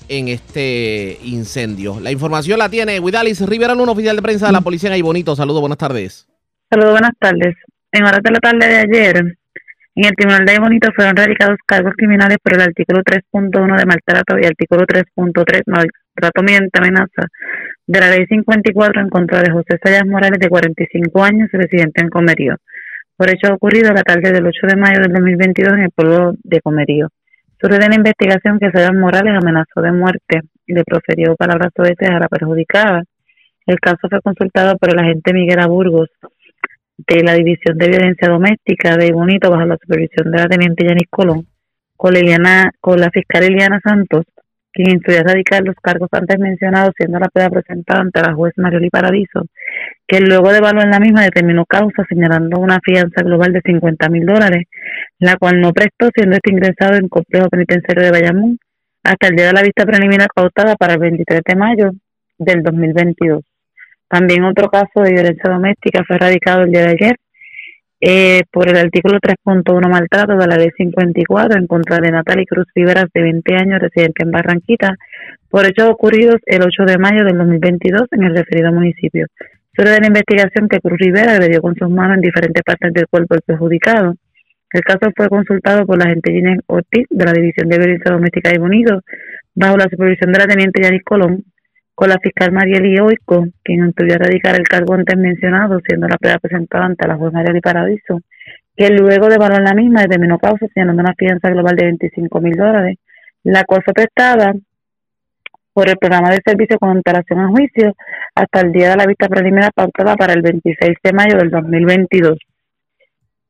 en este incendio. La información la tiene Widalis Rivera, un oficial de prensa de la policía en Bonito. Saludos, buenas tardes. Saludos, buenas tardes. En horas de la tarde de ayer, en el Tribunal de Bonito fueron radicados cargos criminales por el artículo 3.1 de maltrato y artículo 3.3 maltrato mediante amenaza de la Ley 54 en contra de José Sayas Morales, de 45 años, residente en Comerío, por hecho ocurrido la tarde del 8 de mayo del 2022 en el pueblo de Comerío. De la investigación que Sayas Morales amenazó de muerte y le proferió palabras soeces a la perjudicada. El caso fue consultado por el agente Miguel Aburgos de la División de Violencia Doméstica de Bonito bajo la supervisión de la teniente Yanis Colón con, Liliana, con la fiscal Eliana Santos quien instruyó a radicar los cargos antes mencionados, siendo la prueba presentada ante la juez Marioli Paradiso, que luego de evaluar la misma determinó causa señalando una fianza global de 50 mil dólares, la cual no prestó siendo este ingresado en complejo penitenciario de Bayamón hasta el día de la vista preliminar pautada para el 23 de mayo del 2022. También otro caso de violencia doméstica fue radicado el día de ayer eh, por el artículo 3.1 maltrato de la ley 54 en contra de Natalie Cruz Riveras, de 20 años, residente en Barranquita, por hechos ocurridos el 8 de mayo del 2022 en el referido municipio. Sobre la investigación que Cruz Rivera dio con sus manos en diferentes partes del cuerpo del perjudicado. El caso fue consultado por la agente Ginés Ortiz de la División de Violencia Doméstica y Bonito, bajo la supervisión de la teniente Yanis Colón, con la fiscal Marieli Oico, quien instruyó a radicar el cargo antes mencionado, siendo la prueba presentada ante la juez Marieli Paradiso, que luego de evaluar la misma determinó causa señalando una fianza global de 25 mil dólares, la cual fue prestada por el programa de servicio con antelación a juicio hasta el día de la vista preliminar pautada para el 26 de mayo del 2022.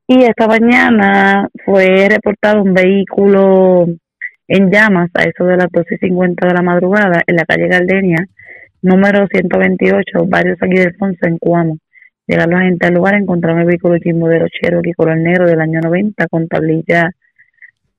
Y esta mañana fue reportado un vehículo en llamas a eso de las 12.50 de la madrugada en la calle Gardenia, número 128, Barrio San Ildefonso, en Cuamo. Llegaron la gente al lugar, encontraron el vehículo de modelo Cherokee color negro del año 90 con tablilla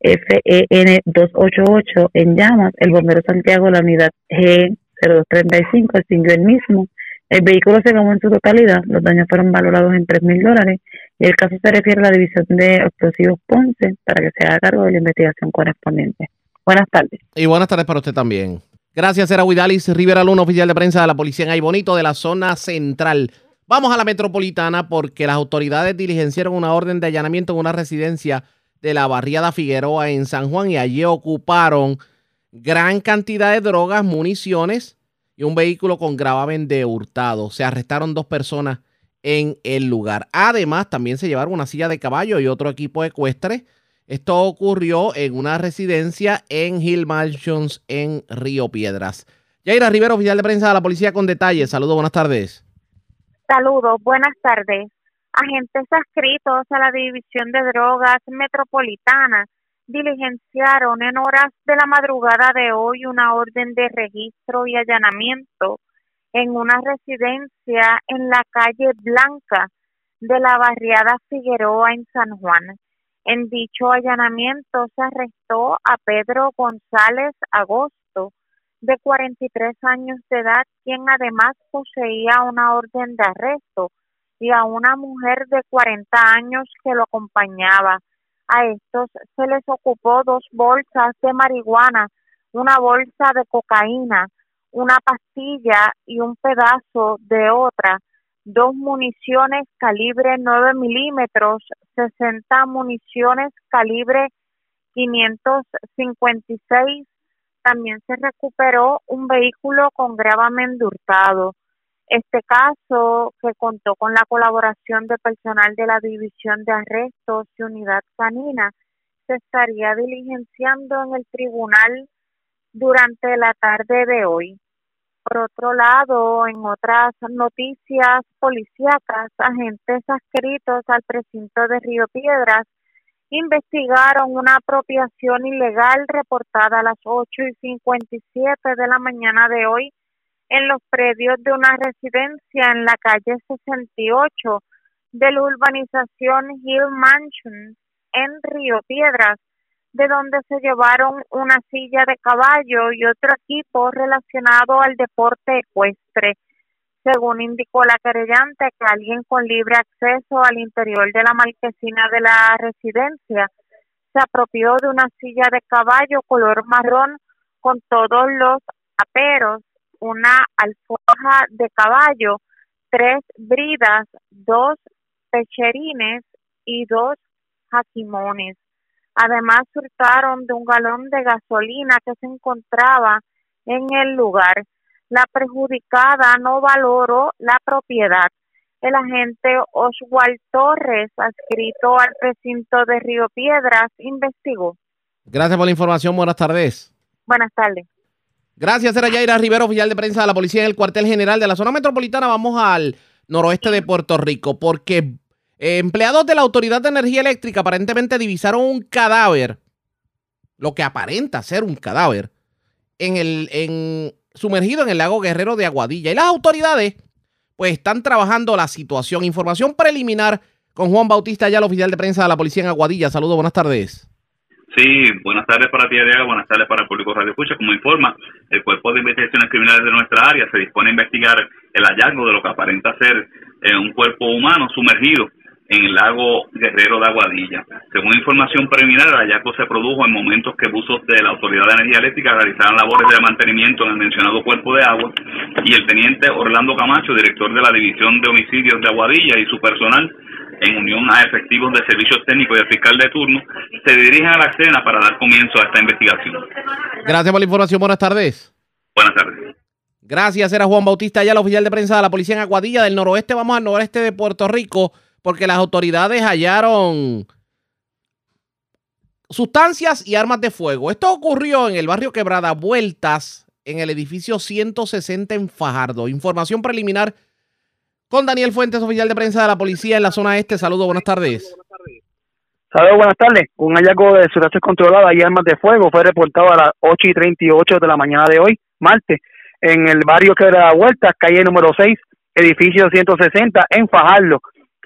FEN 288 en llamas. El bombero Santiago, la unidad G0235, extinguió el mismo. El vehículo se quemó en su totalidad. Los daños fueron valorados en 3 mil dólares y el caso se refiere a la División de Explosivos Ponce para que se haga cargo de la investigación correspondiente. Buenas tardes. Y buenas tardes para usted también. Gracias, era Huidalis Rivera Luna, oficial de prensa de la Policía en Ay Bonito de la zona central. Vamos a la metropolitana porque las autoridades diligenciaron una orden de allanamiento en una residencia de la barriada Figueroa en San Juan y allí ocuparon gran cantidad de drogas, municiones y un vehículo con gravamen de hurtado. Se arrestaron dos personas en el lugar. Además, también se llevaron una silla de caballo y otro equipo ecuestre. Esto ocurrió en una residencia en Hill Mansions en Río Piedras. Yaira Rivero, oficial de prensa de la policía con detalles. Saludos, buenas tardes. Saludos, buenas tardes. Agentes adscritos a la División de Drogas Metropolitana diligenciaron en horas de la madrugada de hoy una orden de registro y allanamiento en una residencia en la calle Blanca de la barriada Figueroa en San Juan. En dicho allanamiento se arrestó a Pedro González Agosto, de 43 años de edad, quien además poseía una orden de arresto, y a una mujer de 40 años que lo acompañaba. A estos se les ocupó dos bolsas de marihuana, una bolsa de cocaína, una pastilla y un pedazo de otra, dos municiones calibre 9 milímetros, 60 municiones calibre 556 también se recuperó un vehículo con gravamen de hurtado. Este caso, que contó con la colaboración de personal de la División de Arrestos y Unidad Canina, se estaría diligenciando en el tribunal durante la tarde de hoy. Por otro lado, en otras noticias policíacas, agentes adscritos al precinto de Río Piedras investigaron una apropiación ilegal reportada a las 8 y 57 de la mañana de hoy en los predios de una residencia en la calle 68 de la urbanización Hill Mansion en Río Piedras, de donde se llevaron una silla de caballo y otro equipo relacionado al deporte ecuestre. Según indicó la querellante, que alguien con libre acceso al interior de la marquesina de la residencia se apropió de una silla de caballo color marrón con todos los aperos, una alforja de caballo, tres bridas, dos pecherines y dos jaquimones. Además, hurtaron de un galón de gasolina que se encontraba en el lugar la perjudicada no valoró la propiedad. El agente Oswald Torres, adscrito al recinto de Río Piedras, investigó. Gracias por la información. Buenas tardes. Buenas tardes. Gracias, era Yaira Rivero, oficial de prensa de la policía en el cuartel general de la zona metropolitana. Vamos al noroeste de Puerto Rico porque empleados de la Autoridad de Energía Eléctrica aparentemente divisaron un cadáver, lo que aparenta ser un cadáver, en, el, en sumergido en el lago Guerrero de Aguadilla. Y las autoridades pues están trabajando la situación. Información preliminar con Juan Bautista, ya el oficial de prensa de la policía en Aguadilla. Saludos, buenas tardes. Sí, buenas tardes para ti, Ariaga, buenas tardes para el público Radio Escucha. Como informa, el Cuerpo de Investigaciones Criminales de nuestra área se dispone a investigar el hallazgo de lo que aparenta ser eh, un cuerpo humano sumergido en el lago Guerrero de Aguadilla. Según información preliminar, el hallazgo se produjo en momentos que buzos de la Autoridad de Energía Eléctrica realizaban labores de mantenimiento en el mencionado cuerpo de agua y el teniente Orlando Camacho, director de la División de Homicidios de Aguadilla y su personal, en unión a efectivos de servicios técnicos y al fiscal de turno, se dirigen a la escena para dar comienzo a esta investigación. Gracias por la información. Buenas tardes. Buenas tardes. Gracias. Era Juan Bautista, ya el oficial de prensa de la policía en Aguadilla del noroeste. Vamos al noroeste de Puerto Rico porque las autoridades hallaron sustancias y armas de fuego. Esto ocurrió en el barrio Quebrada Vueltas, en el edificio 160 en Fajardo. Información preliminar con Daniel Fuentes, oficial de prensa de la policía en la zona este. Saludos, buenas tardes. Saludos, buenas tardes. Un hallazgo de sustancias controladas y armas de fuego fue reportado a las 8 y 38 de la mañana de hoy, martes, en el barrio Quebrada Vueltas, calle número 6, edificio 160 en Fajardo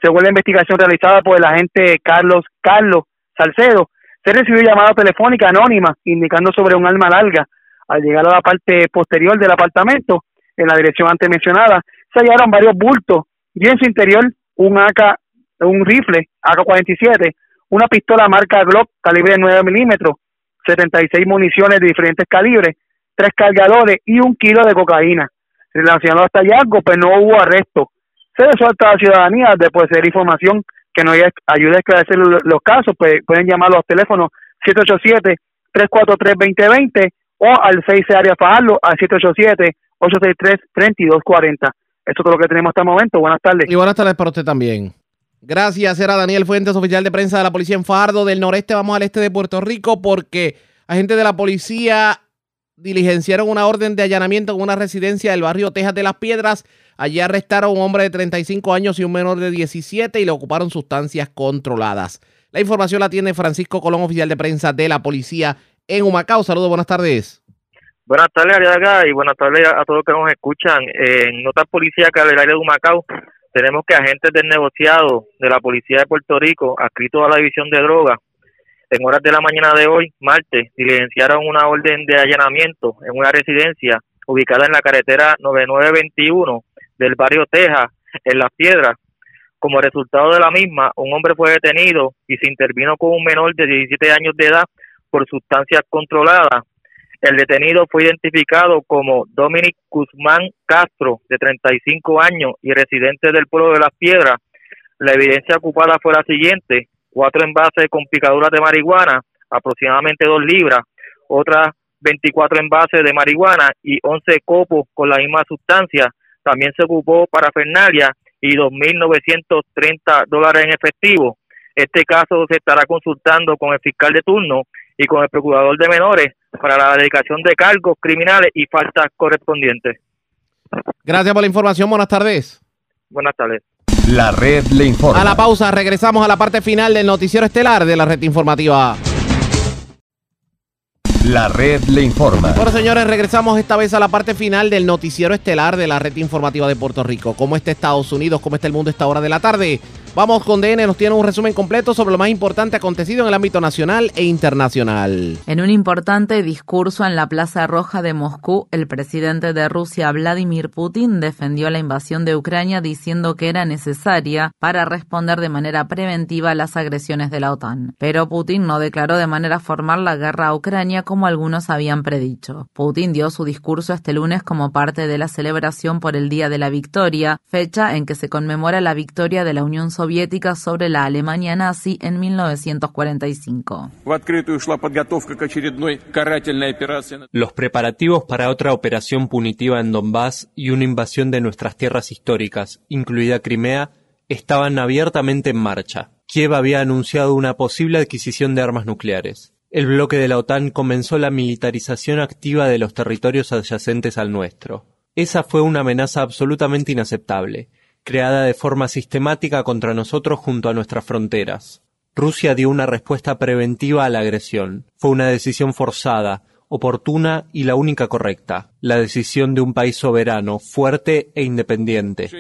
según la investigación realizada por el agente Carlos Carlos Salcedo, se recibió llamada telefónica anónima indicando sobre un arma larga. Al llegar a la parte posterior del apartamento, en la dirección antes mencionada, se hallaron varios bultos y en su interior un AK, un rifle AK-47, una pistola marca Glock calibre 9 milímetros, 76 municiones de diferentes calibres, tres cargadores y un kilo de cocaína. Relacionado a este hallazgo, pues no hubo arresto se suelta a la ciudadanía de poseer información que nos ayude a esclarecer los casos, pues pueden llamar a los teléfonos 787-343-2020 o al 6 área Fajardo al 787-863-3240. Eso es todo lo que tenemos hasta el momento. Buenas tardes. Y buenas tardes para usted también. Gracias, era Daniel Fuentes, oficial de prensa de la policía en del noreste. Vamos al este de Puerto Rico porque agentes de la policía diligenciaron una orden de allanamiento en una residencia del barrio Tejas de las Piedras. Allí arrestaron a un hombre de 35 años y un menor de 17 y le ocuparon sustancias controladas. La información la tiene Francisco Colón, oficial de prensa de la policía en Humacao. Saludos, buenas tardes. Buenas tardes, Ariaga, y buenas tardes a todos que nos escuchan. En nota policíaca del área de Humacao, tenemos que agentes del negociado de la Policía de Puerto Rico, adscritos a la División de Drogas, en horas de la mañana de hoy, martes, diligenciaron una orden de allanamiento en una residencia ubicada en la carretera 9921 del barrio Teja, en Las Piedras. Como resultado de la misma, un hombre fue detenido y se intervino con un menor de 17 años de edad por sustancias controladas. El detenido fue identificado como Dominic Guzmán Castro, de 35 años y residente del pueblo de Las Piedras. La evidencia ocupada fue la siguiente: cuatro envases con picaduras de marihuana, aproximadamente dos libras, otras 24 envases de marihuana y 11 copos con la misma sustancia. También se ocupó para Fernalia y 2.930 dólares en efectivo. Este caso se estará consultando con el fiscal de turno y con el procurador de menores para la dedicación de cargos criminales y faltas correspondientes. Gracias por la información. Buenas tardes. Buenas tardes. La red le informa. A la pausa, regresamos a la parte final del noticiero estelar de la red informativa. La red le informa. Bueno, señores, regresamos esta vez a la parte final del noticiero estelar de la red informativa de Puerto Rico. ¿Cómo está Estados Unidos? ¿Cómo está el mundo a esta hora de la tarde? Vamos con DN, nos tiene un resumen completo sobre lo más importante acontecido en el ámbito nacional e internacional. En un importante discurso en la Plaza Roja de Moscú, el presidente de Rusia, Vladimir Putin, defendió la invasión de Ucrania diciendo que era necesaria para responder de manera preventiva a las agresiones de la OTAN. Pero Putin no declaró de manera formal la guerra a Ucrania como algunos habían predicho. Putin dio su discurso este lunes como parte de la celebración por el Día de la Victoria, fecha en que se conmemora la victoria de la Unión Soviética soviética sobre la Alemania nazi en 1945. Los preparativos para otra operación punitiva en Donbass y una invasión de nuestras tierras históricas, incluida Crimea, estaban abiertamente en marcha. Kiev había anunciado una posible adquisición de armas nucleares. El bloque de la OTAN comenzó la militarización activa de los territorios adyacentes al nuestro. Esa fue una amenaza absolutamente inaceptable creada de forma sistemática contra nosotros junto a nuestras fronteras. Rusia dio una respuesta preventiva a la agresión. Fue una decisión forzada, oportuna y la única correcta, la decisión de un país soberano, fuerte e independiente.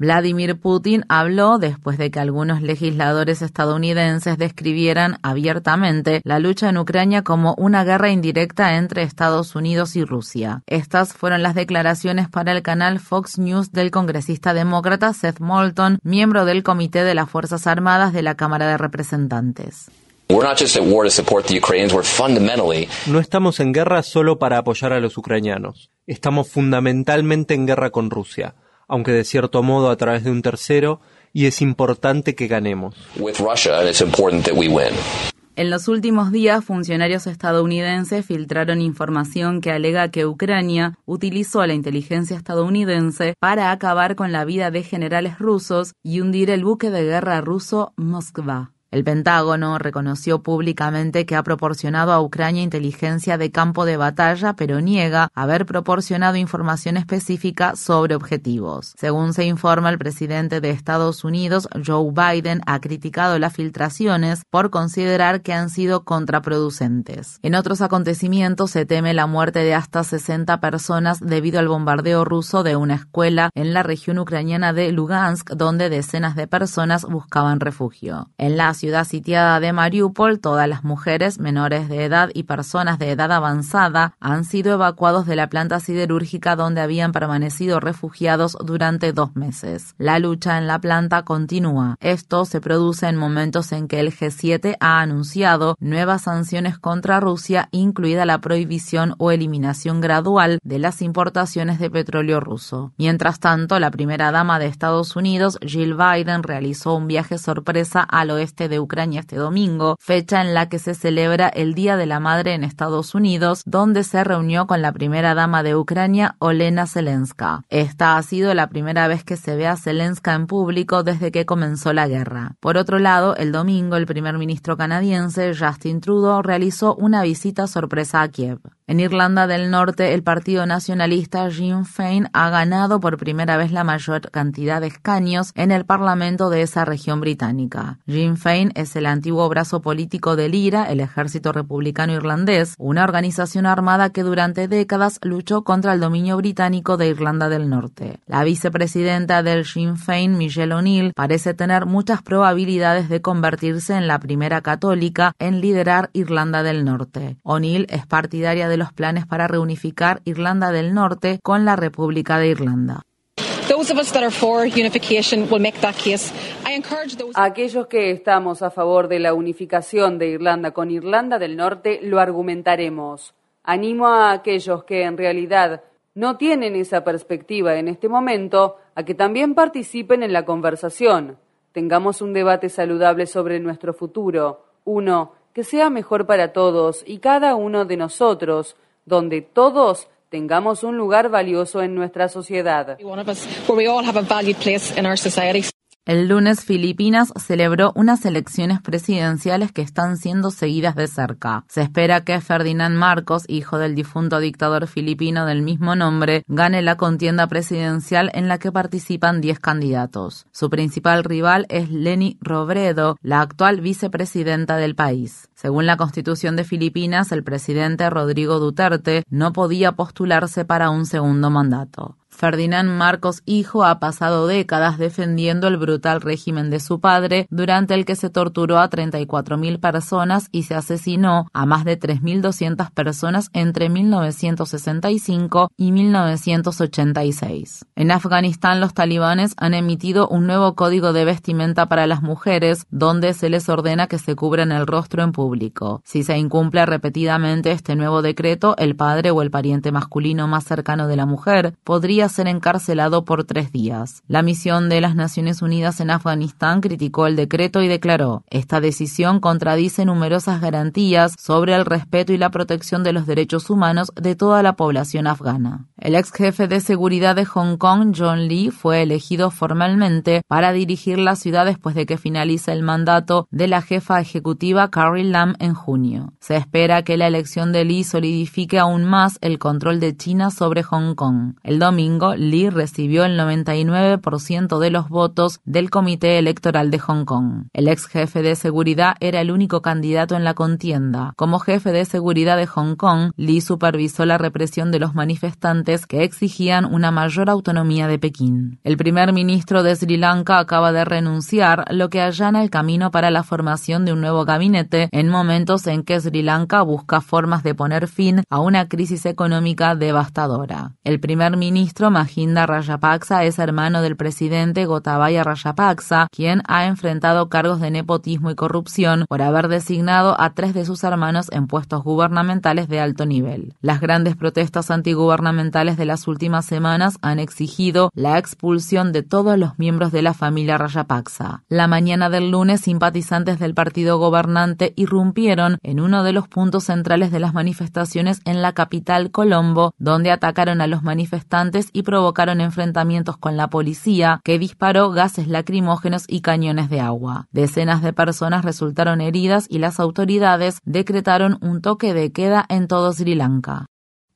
Vladimir Putin habló después de que algunos legisladores estadounidenses describieran abiertamente la lucha en Ucrania como una guerra indirecta entre Estados Unidos y Rusia. Estas fueron las declaraciones para el canal Fox News del congresista demócrata Seth Moulton, miembro del Comité de las Fuerzas Armadas de la Cámara de Representantes. No estamos en guerra solo para apoyar a los ucranianos. Estamos fundamentalmente en guerra con Rusia aunque de cierto modo a través de un tercero, y es importante que ganemos. En los últimos días, funcionarios estadounidenses filtraron información que alega que Ucrania utilizó la inteligencia estadounidense para acabar con la vida de generales rusos y hundir el buque de guerra ruso Moskva. El Pentágono reconoció públicamente que ha proporcionado a Ucrania inteligencia de campo de batalla, pero niega haber proporcionado información específica sobre objetivos. Según se informa, el presidente de Estados Unidos, Joe Biden, ha criticado las filtraciones por considerar que han sido contraproducentes. En otros acontecimientos se teme la muerte de hasta 60 personas debido al bombardeo ruso de una escuela en la región ucraniana de Lugansk, donde decenas de personas buscaban refugio. En ciudad sitiada de Mariupol, todas las mujeres menores de edad y personas de edad avanzada han sido evacuados de la planta siderúrgica donde habían permanecido refugiados durante dos meses. La lucha en la planta continúa. Esto se produce en momentos en que el G7 ha anunciado nuevas sanciones contra Rusia, incluida la prohibición o eliminación gradual de las importaciones de petróleo ruso. Mientras tanto, la primera dama de Estados Unidos, Jill Biden, realizó un viaje sorpresa al oeste de Ucrania este domingo, fecha en la que se celebra el Día de la Madre en Estados Unidos, donde se reunió con la primera dama de Ucrania, Olena Zelenska. Esta ha sido la primera vez que se ve a Zelenska en público desde que comenzó la guerra. Por otro lado, el domingo el primer ministro canadiense, Justin Trudeau, realizó una visita sorpresa a Kiev. En Irlanda del Norte, el partido nacionalista Sinn Féin ha ganado por primera vez la mayor cantidad de escaños en el Parlamento de esa región británica. Sinn Féin es el antiguo brazo político del IRA, el Ejército Republicano Irlandés, una organización armada que durante décadas luchó contra el dominio británico de Irlanda del Norte. La vicepresidenta del Sinn Féin, Michelle O'Neill, parece tener muchas probabilidades de convertirse en la primera católica en liderar Irlanda del Norte. O'Neill es partidaria de los planes para reunificar Irlanda del Norte con la República de Irlanda. Aquellos que estamos a favor de la unificación de Irlanda con Irlanda del Norte lo argumentaremos. Animo a aquellos que en realidad no tienen esa perspectiva en este momento a que también participen en la conversación. Tengamos un debate saludable sobre nuestro futuro, uno que sea mejor para todos y cada uno de nosotros, donde todos tengamos un lugar valioso en nuestra sociedad. El lunes Filipinas celebró unas elecciones presidenciales que están siendo seguidas de cerca. Se espera que Ferdinand Marcos, hijo del difunto dictador filipino del mismo nombre, gane la contienda presidencial en la que participan 10 candidatos. Su principal rival es Leni Robredo, la actual vicepresidenta del país. Según la constitución de Filipinas, el presidente Rodrigo Duterte no podía postularse para un segundo mandato. Ferdinand Marcos hijo ha pasado décadas defendiendo el brutal régimen de su padre, durante el que se torturó a 34.000 personas y se asesinó a más de 3.200 personas entre 1965 y 1986. En Afganistán los talibanes han emitido un nuevo código de vestimenta para las mujeres, donde se les ordena que se cubran el rostro en público. Si se incumple repetidamente este nuevo decreto, el padre o el pariente masculino más cercano de la mujer podría ser encarcelado por tres días. La misión de las Naciones Unidas en Afganistán criticó el decreto y declaró, esta decisión contradice numerosas garantías sobre el respeto y la protección de los derechos humanos de toda la población afgana. El ex jefe de seguridad de Hong Kong, John Lee, fue elegido formalmente para dirigir la ciudad después de que finalice el mandato de la jefa ejecutiva Carrie Lam en junio. Se espera que la elección de Lee solidifique aún más el control de China sobre Hong Kong. El domingo Lee recibió el 99% de los votos del Comité Electoral de Hong Kong. El ex jefe de seguridad era el único candidato en la contienda. Como jefe de seguridad de Hong Kong, Lee supervisó la represión de los manifestantes que exigían una mayor autonomía de Pekín. El primer ministro de Sri Lanka acaba de renunciar, lo que allana el camino para la formación de un nuevo gabinete en momentos en que Sri Lanka busca formas de poner fin a una crisis económica devastadora. El primer ministro Mahinda Rajapaksa es hermano del presidente Gotabaya Rajapaksa, quien ha enfrentado cargos de nepotismo y corrupción por haber designado a tres de sus hermanos en puestos gubernamentales de alto nivel. Las grandes protestas antigubernamentales de las últimas semanas han exigido la expulsión de todos los miembros de la familia Rajapaksa. La mañana del lunes, simpatizantes del partido gobernante irrumpieron en uno de los puntos centrales de las manifestaciones en la capital Colombo, donde atacaron a los manifestantes y provocaron enfrentamientos con la policía, que disparó gases lacrimógenos y cañones de agua. Decenas de personas resultaron heridas y las autoridades decretaron un toque de queda en todo Sri Lanka.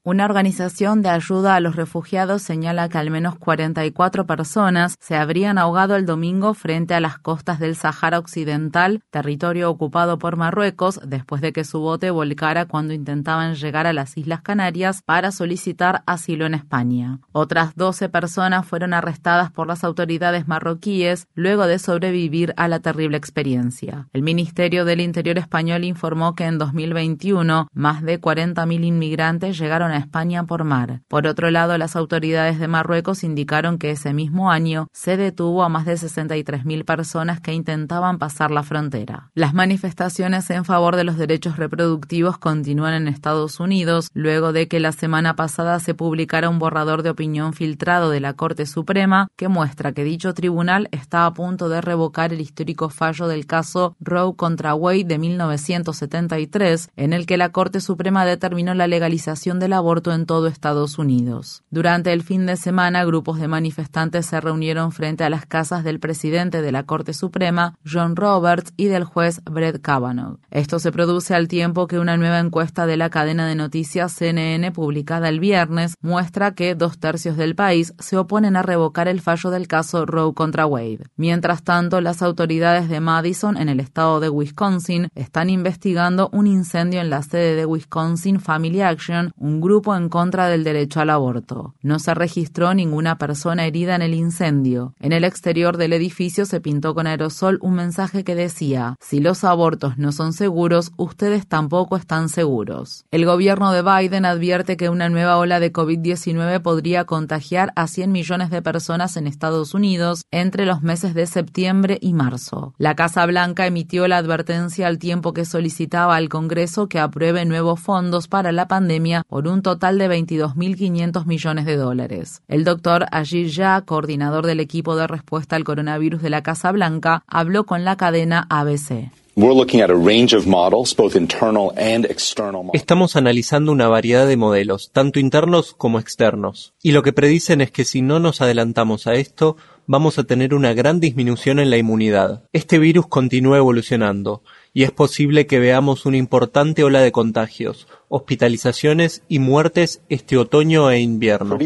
Una organización de ayuda a los refugiados señala que al menos 44 personas se habrían ahogado el domingo frente a las costas del Sahara Occidental, territorio ocupado por Marruecos, después de que su bote volcara cuando intentaban llegar a las Islas Canarias para solicitar asilo en España. Otras 12 personas fueron arrestadas por las autoridades marroquíes luego de sobrevivir a la terrible experiencia. El Ministerio del Interior español informó que en 2021 más de 40.000 inmigrantes llegaron a España por mar. Por otro lado, las autoridades de Marruecos indicaron que ese mismo año se detuvo a más de 63.000 personas que intentaban pasar la frontera. Las manifestaciones en favor de los derechos reproductivos continúan en Estados Unidos luego de que la semana pasada se publicara un borrador de opinión filtrado de la Corte Suprema que muestra que dicho tribunal está a punto de revocar el histórico fallo del caso Roe contra Wade de 1973, en el que la Corte Suprema determinó la legalización de la aborto en todo Estados Unidos. Durante el fin de semana, grupos de manifestantes se reunieron frente a las casas del presidente de la Corte Suprema, John Roberts, y del juez Brett Kavanaugh. Esto se produce al tiempo que una nueva encuesta de la cadena de noticias CNN publicada el viernes muestra que dos tercios del país se oponen a revocar el fallo del caso Roe contra Wade. Mientras tanto, las autoridades de Madison, en el estado de Wisconsin, están investigando un incendio en la sede de Wisconsin Family Action, un grupo grupo en contra del derecho al aborto. No se registró ninguna persona herida en el incendio. En el exterior del edificio se pintó con aerosol un mensaje que decía, si los abortos no son seguros, ustedes tampoco están seguros. El gobierno de Biden advierte que una nueva ola de COVID-19 podría contagiar a 100 millones de personas en Estados Unidos entre los meses de septiembre y marzo. La Casa Blanca emitió la advertencia al tiempo que solicitaba al Congreso que apruebe nuevos fondos para la pandemia por un total de 22.500 millones de dólares. El doctor Ajit Jha, coordinador del equipo de respuesta al coronavirus de la Casa Blanca, habló con la cadena ABC. Estamos analizando una variedad de modelos, tanto internos como externos, y lo que predicen es que si no nos adelantamos a esto, vamos a tener una gran disminución en la inmunidad. Este virus continúa evolucionando, y es posible que veamos una importante ola de contagios, hospitalizaciones y muertes este otoño e invierno.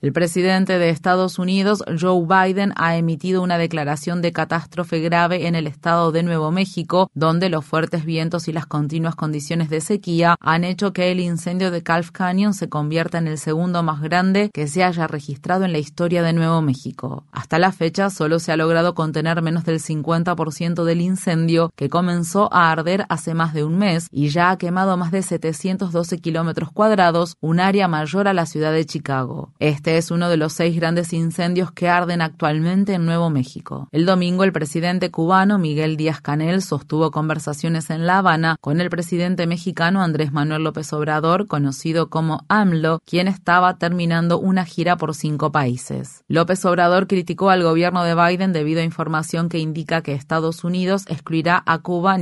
El presidente de Estados Unidos, Joe Biden, ha emitido una declaración de catástrofe grave en el estado de Nuevo México, donde los fuertes vientos y las continuas condiciones de sequía han hecho que el incendio de Calf Canyon se convierta en el segundo más grande que se haya registrado en la historia de Nuevo México. Hasta la fecha solo se ha logrado contener menos del 50% del incendio que comenzó a arder hace más de un mes y ya ha quemado más de 712 kilómetros cuadrados, un área mayor a la ciudad de Chicago. Este es uno de los seis grandes incendios que arden actualmente en Nuevo México. El domingo, el presidente cubano Miguel Díaz Canel sostuvo conversaciones en La Habana con el presidente mexicano Andrés Manuel López Obrador, conocido como AMLO, quien estaba terminando una gira por cinco países. López Obrador criticó al gobierno de Biden debido a información que indica que Estados Unidos excluirá a Cuba,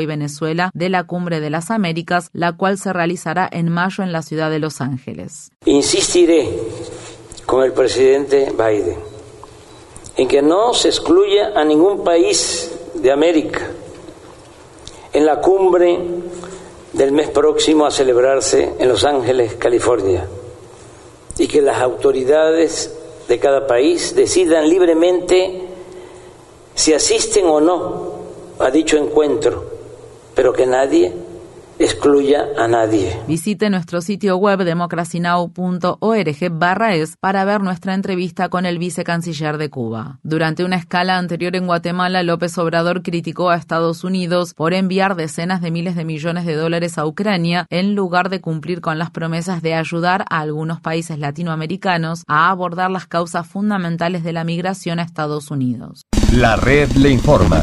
Y Venezuela de la Cumbre de las Américas, la cual se realizará en mayo en la ciudad de Los Ángeles. Insistiré con el presidente Biden en que no se excluya a ningún país de América en la cumbre del mes próximo a celebrarse en Los Ángeles, California, y que las autoridades de cada país decidan libremente si asisten o no a dicho encuentro, pero que nadie excluya a nadie. Visite nuestro sitio web democracynow.org barra es para ver nuestra entrevista con el vicecanciller de Cuba. Durante una escala anterior en Guatemala, López Obrador criticó a Estados Unidos por enviar decenas de miles de millones de dólares a Ucrania en lugar de cumplir con las promesas de ayudar a algunos países latinoamericanos a abordar las causas fundamentales de la migración a Estados Unidos. La red le informa.